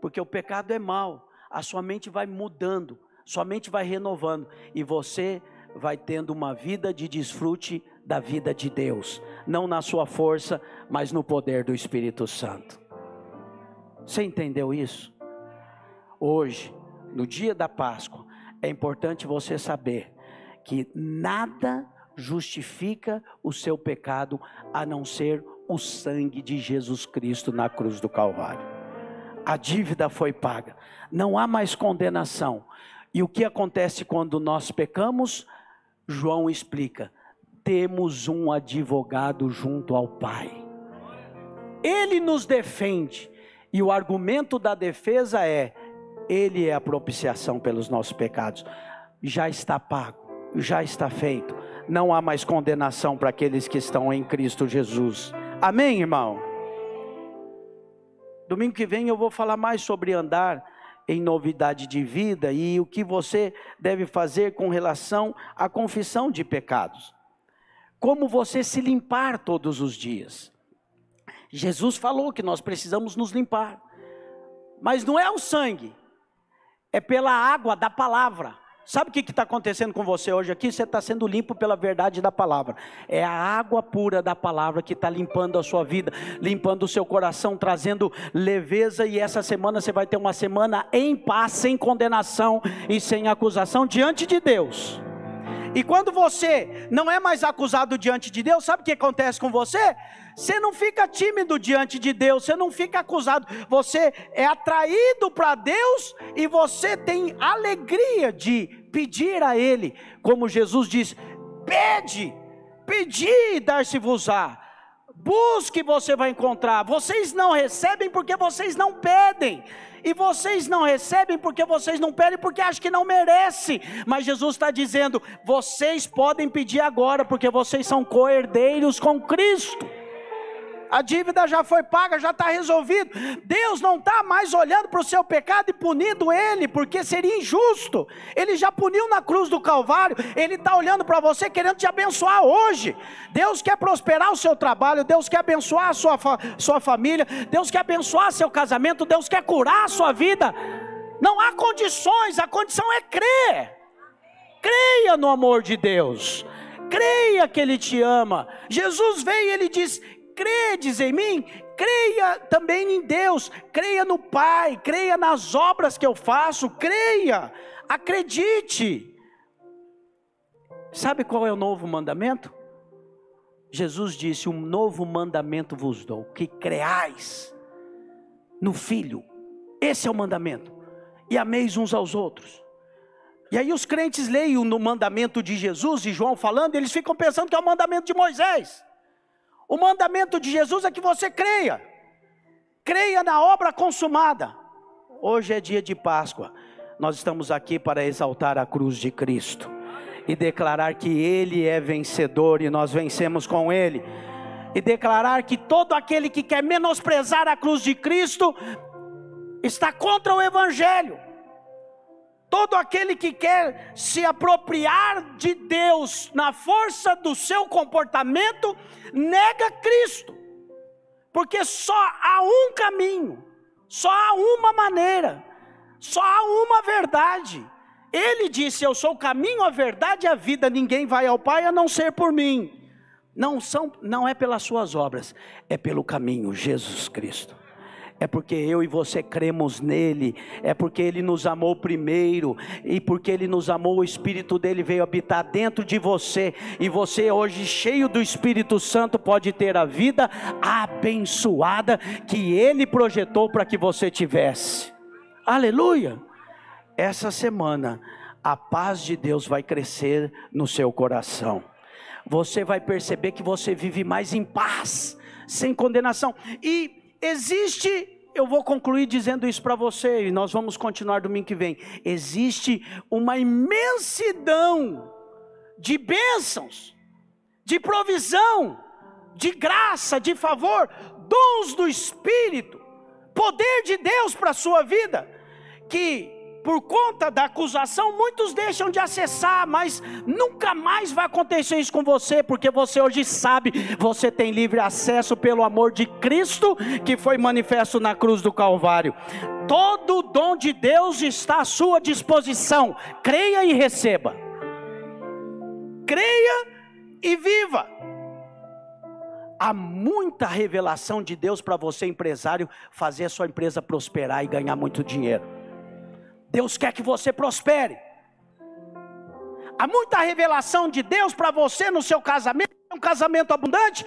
Porque o pecado é mal. A sua mente vai mudando, sua mente vai renovando. E você vai tendo uma vida de desfrute da vida de Deus. Não na sua força, mas no poder do Espírito Santo. Você entendeu isso? Hoje, no dia da Páscoa, é importante você saber que nada justifica o seu pecado a não ser o sangue de Jesus Cristo na cruz do Calvário. A dívida foi paga, não há mais condenação. E o que acontece quando nós pecamos? João explica: temos um advogado junto ao Pai. Ele nos defende, e o argumento da defesa é: ele é a propiciação pelos nossos pecados. Já está pago, já está feito. Não há mais condenação para aqueles que estão em Cristo Jesus. Amém, irmão? Domingo que vem eu vou falar mais sobre andar em novidade de vida e o que você deve fazer com relação à confissão de pecados. Como você se limpar todos os dias. Jesus falou que nós precisamos nos limpar, mas não é o sangue, é pela água da palavra. Sabe o que está acontecendo com você hoje aqui? Você está sendo limpo pela verdade da palavra. É a água pura da palavra que está limpando a sua vida, limpando o seu coração, trazendo leveza. E essa semana você vai ter uma semana em paz, sem condenação e sem acusação diante de Deus. E quando você não é mais acusado diante de Deus, sabe o que acontece com você? Você não fica tímido diante de Deus, você não fica acusado, você é atraído para Deus e você tem alegria de pedir a Ele, como Jesus diz: pede, pedi e dar-se-vos-á. Busque, você vai encontrar. Vocês não recebem porque vocês não pedem. E vocês não recebem porque vocês não pedem, porque acham que não merece. Mas Jesus está dizendo: vocês podem pedir agora, porque vocês são co-herdeiros com Cristo a dívida já foi paga, já está resolvido. Deus não está mais olhando para o seu pecado e punindo ele, porque seria injusto. Ele já puniu na cruz do Calvário, ele está olhando para você querendo te abençoar hoje. Deus quer prosperar o seu trabalho, Deus quer abençoar a sua, sua família, Deus quer abençoar seu casamento, Deus quer curar a sua vida. Não há condições, a condição é crer. Creia no amor de Deus creia que Ele te ama. Jesus veio e Ele diz: credes em mim, creia também em Deus, creia no Pai, creia nas obras que eu faço, creia, acredite. Sabe qual é o novo mandamento? Jesus disse: Um novo mandamento vos dou, que creais no Filho. Esse é o mandamento. E ameis uns aos outros. E aí os crentes leem no mandamento de Jesus, e João falando, eles ficam pensando que é o mandamento de Moisés. O mandamento de Jesus é que você creia, creia na obra consumada. Hoje é dia de Páscoa, nós estamos aqui para exaltar a cruz de Cristo e declarar que Ele é vencedor e nós vencemos com Ele, e declarar que todo aquele que quer menosprezar a cruz de Cristo está contra o Evangelho. Todo aquele que quer se apropriar de Deus na força do seu comportamento, nega Cristo, porque só há um caminho, só há uma maneira, só há uma verdade. Ele disse: Eu sou o caminho, a verdade e a vida, ninguém vai ao Pai a não ser por mim. Não, são, não é pelas suas obras, é pelo caminho, Jesus Cristo é porque eu e você cremos nele, é porque ele nos amou primeiro, e porque ele nos amou, o Espírito dele veio habitar dentro de você, e você hoje, cheio do Espírito Santo, pode ter a vida abençoada que ele projetou para que você tivesse. Aleluia! Essa semana, a paz de Deus vai crescer no seu coração. Você vai perceber que você vive mais em paz, sem condenação. E existe eu vou concluir dizendo isso para você e nós vamos continuar domingo que vem. Existe uma imensidão de bênçãos, de provisão, de graça, de favor, dons do Espírito, poder de Deus para a sua vida, que por conta da acusação, muitos deixam de acessar, mas nunca mais vai acontecer isso com você, porque você hoje sabe, você tem livre acesso pelo amor de Cristo que foi manifesto na cruz do Calvário. Todo dom de Deus está à sua disposição. Creia e receba. Creia e viva. Há muita revelação de Deus para você, empresário, fazer a sua empresa prosperar e ganhar muito dinheiro. Deus quer que você prospere. Há muita revelação de Deus para você no seu casamento, um casamento abundante,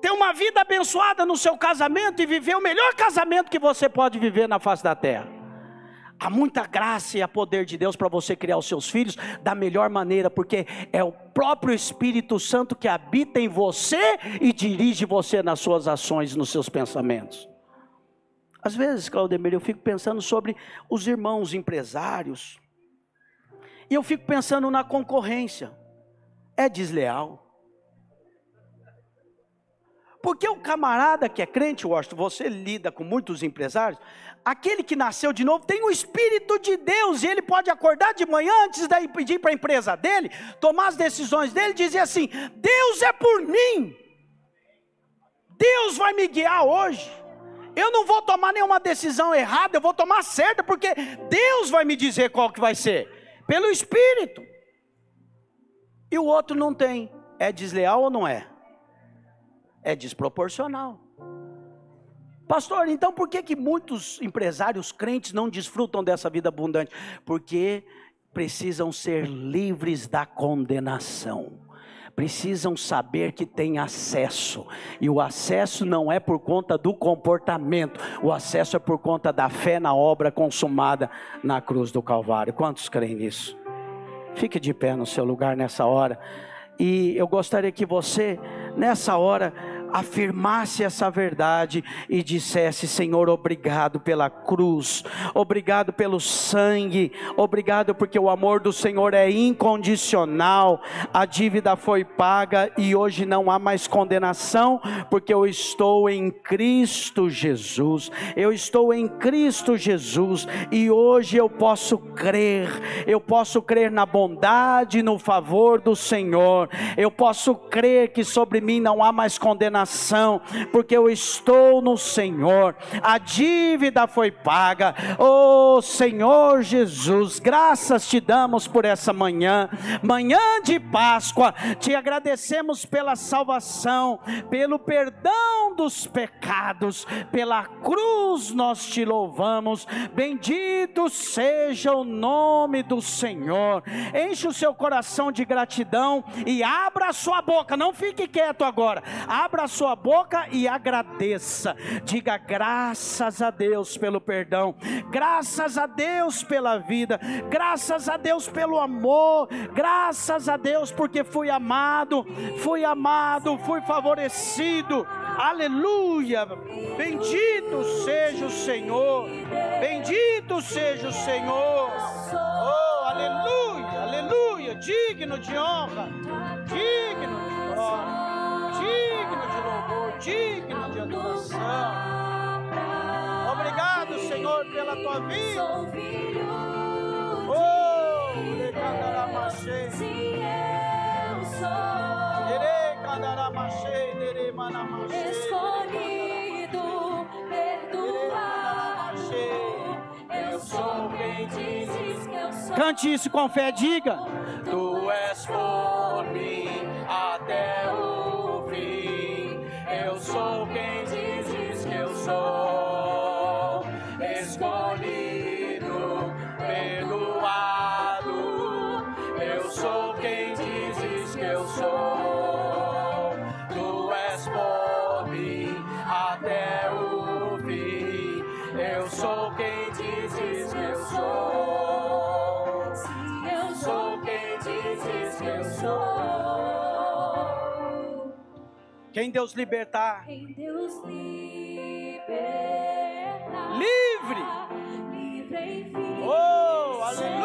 ter uma vida abençoada no seu casamento e viver o melhor casamento que você pode viver na face da terra. Há muita graça e a poder de Deus para você criar os seus filhos da melhor maneira, porque é o próprio Espírito Santo que habita em você e dirige você nas suas ações, nos seus pensamentos. Às vezes, Claudemir, eu fico pensando sobre os irmãos empresários. E eu fico pensando na concorrência. É desleal. Porque o camarada que é crente, Washington, você lida com muitos empresários, aquele que nasceu de novo tem o Espírito de Deus, e ele pode acordar de manhã antes de pedir para a empresa dele, tomar as decisões dele, dizer assim: Deus é por mim, Deus vai me guiar hoje. Eu não vou tomar nenhuma decisão errada, eu vou tomar certa, porque Deus vai me dizer qual que vai ser, pelo Espírito. E o outro não tem. É desleal ou não é? É desproporcional. Pastor, então por que, que muitos empresários crentes não desfrutam dessa vida abundante? Porque precisam ser livres da condenação precisam saber que tem acesso. E o acesso não é por conta do comportamento, o acesso é por conta da fé na obra consumada na cruz do Calvário. Quantos creem nisso? Fique de pé no seu lugar nessa hora. E eu gostaria que você, nessa hora, afirmasse essa verdade e dissesse: Senhor, obrigado pela cruz, obrigado pelo sangue, obrigado porque o amor do Senhor é incondicional, a dívida foi paga e hoje não há mais condenação, porque eu estou em Cristo Jesus, eu estou em Cristo Jesus e hoje eu posso crer, eu posso crer na bondade, no favor do Senhor, eu posso crer que sobre mim não há mais condenação porque eu estou no Senhor, a dívida foi paga. Oh Senhor Jesus, graças te damos por essa manhã, manhã de Páscoa, te agradecemos pela salvação, pelo perdão dos pecados, pela cruz nós te louvamos. Bendito seja o nome do Senhor. Enche o seu coração de gratidão e abra a sua boca, não fique quieto agora. Abra a sua boca e agradeça. Diga graças a Deus pelo perdão, graças a Deus pela vida, graças a Deus pelo amor, graças a Deus porque fui amado, fui amado, fui favorecido. Aleluia! Bendito seja o Senhor, bendito seja o Senhor. Oh, aleluia, aleluia! Digno de honra, digno de glória digno de louvor, digno de adoração. Obrigado, Senhor, pela tua vida. Oh, sou Derecandaramachê, deremanamachê. escolhido, perdoado, eu sou quem dizes que eu sou. Cante isso com fé, diga. Tu és por mim até o Quem Deus libertar, Quem Deus liberta, livre. livre enfim. Oh, aleluia.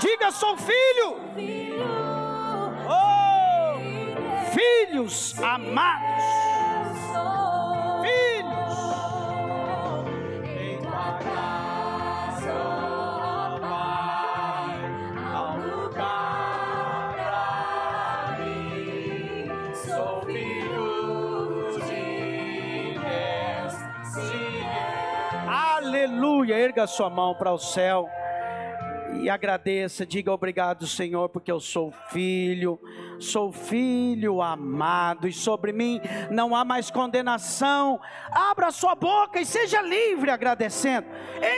Diga, sou filho. filho Oh, filhos amados. Erga sua mão para o céu e agradeça, diga obrigado, Senhor, porque eu sou filho, sou filho amado e sobre mim não há mais condenação. Abra sua boca e seja livre agradecendo.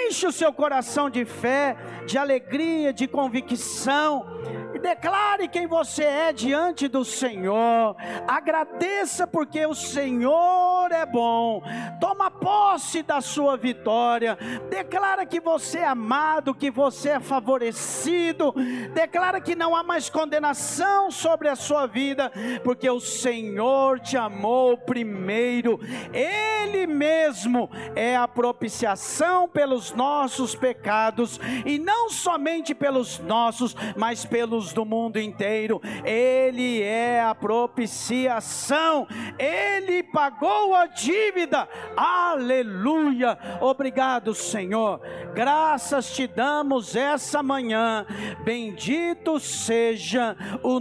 Enche o seu coração de fé, de alegria, de convicção e declare quem você é diante do Senhor. Agradeça porque o Senhor é bom. Toma posse da sua vitória. Declara que você é amado, que você é favorecido. Declara que não há mais condenação sobre a sua vida, porque o Senhor te amou primeiro. Ele mesmo é a propiciação pelos nossos pecados e não somente pelos nossos, mas pelos do mundo inteiro. Ele é a propiciação. Ele pagou a dívida. Aleluia. Obrigado, Senhor. Graças te damos essa manhã. Bendito seja o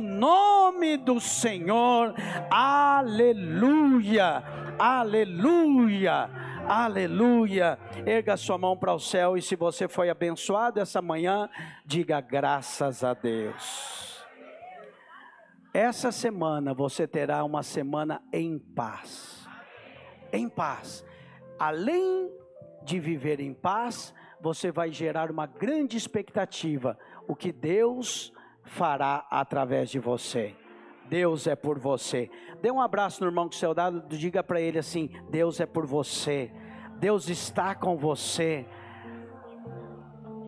nome do Senhor. Aleluia. Aleluia. Aleluia. Erga sua mão para o céu e se você foi abençoado essa manhã, diga graças a Deus. Essa semana você terá uma semana em paz. Em paz. Além de viver em paz, você vai gerar uma grande expectativa, o que Deus fará através de você. Deus é por você. Dê um abraço no irmão que seu dado, diga para ele assim: Deus é por você. Deus está com você.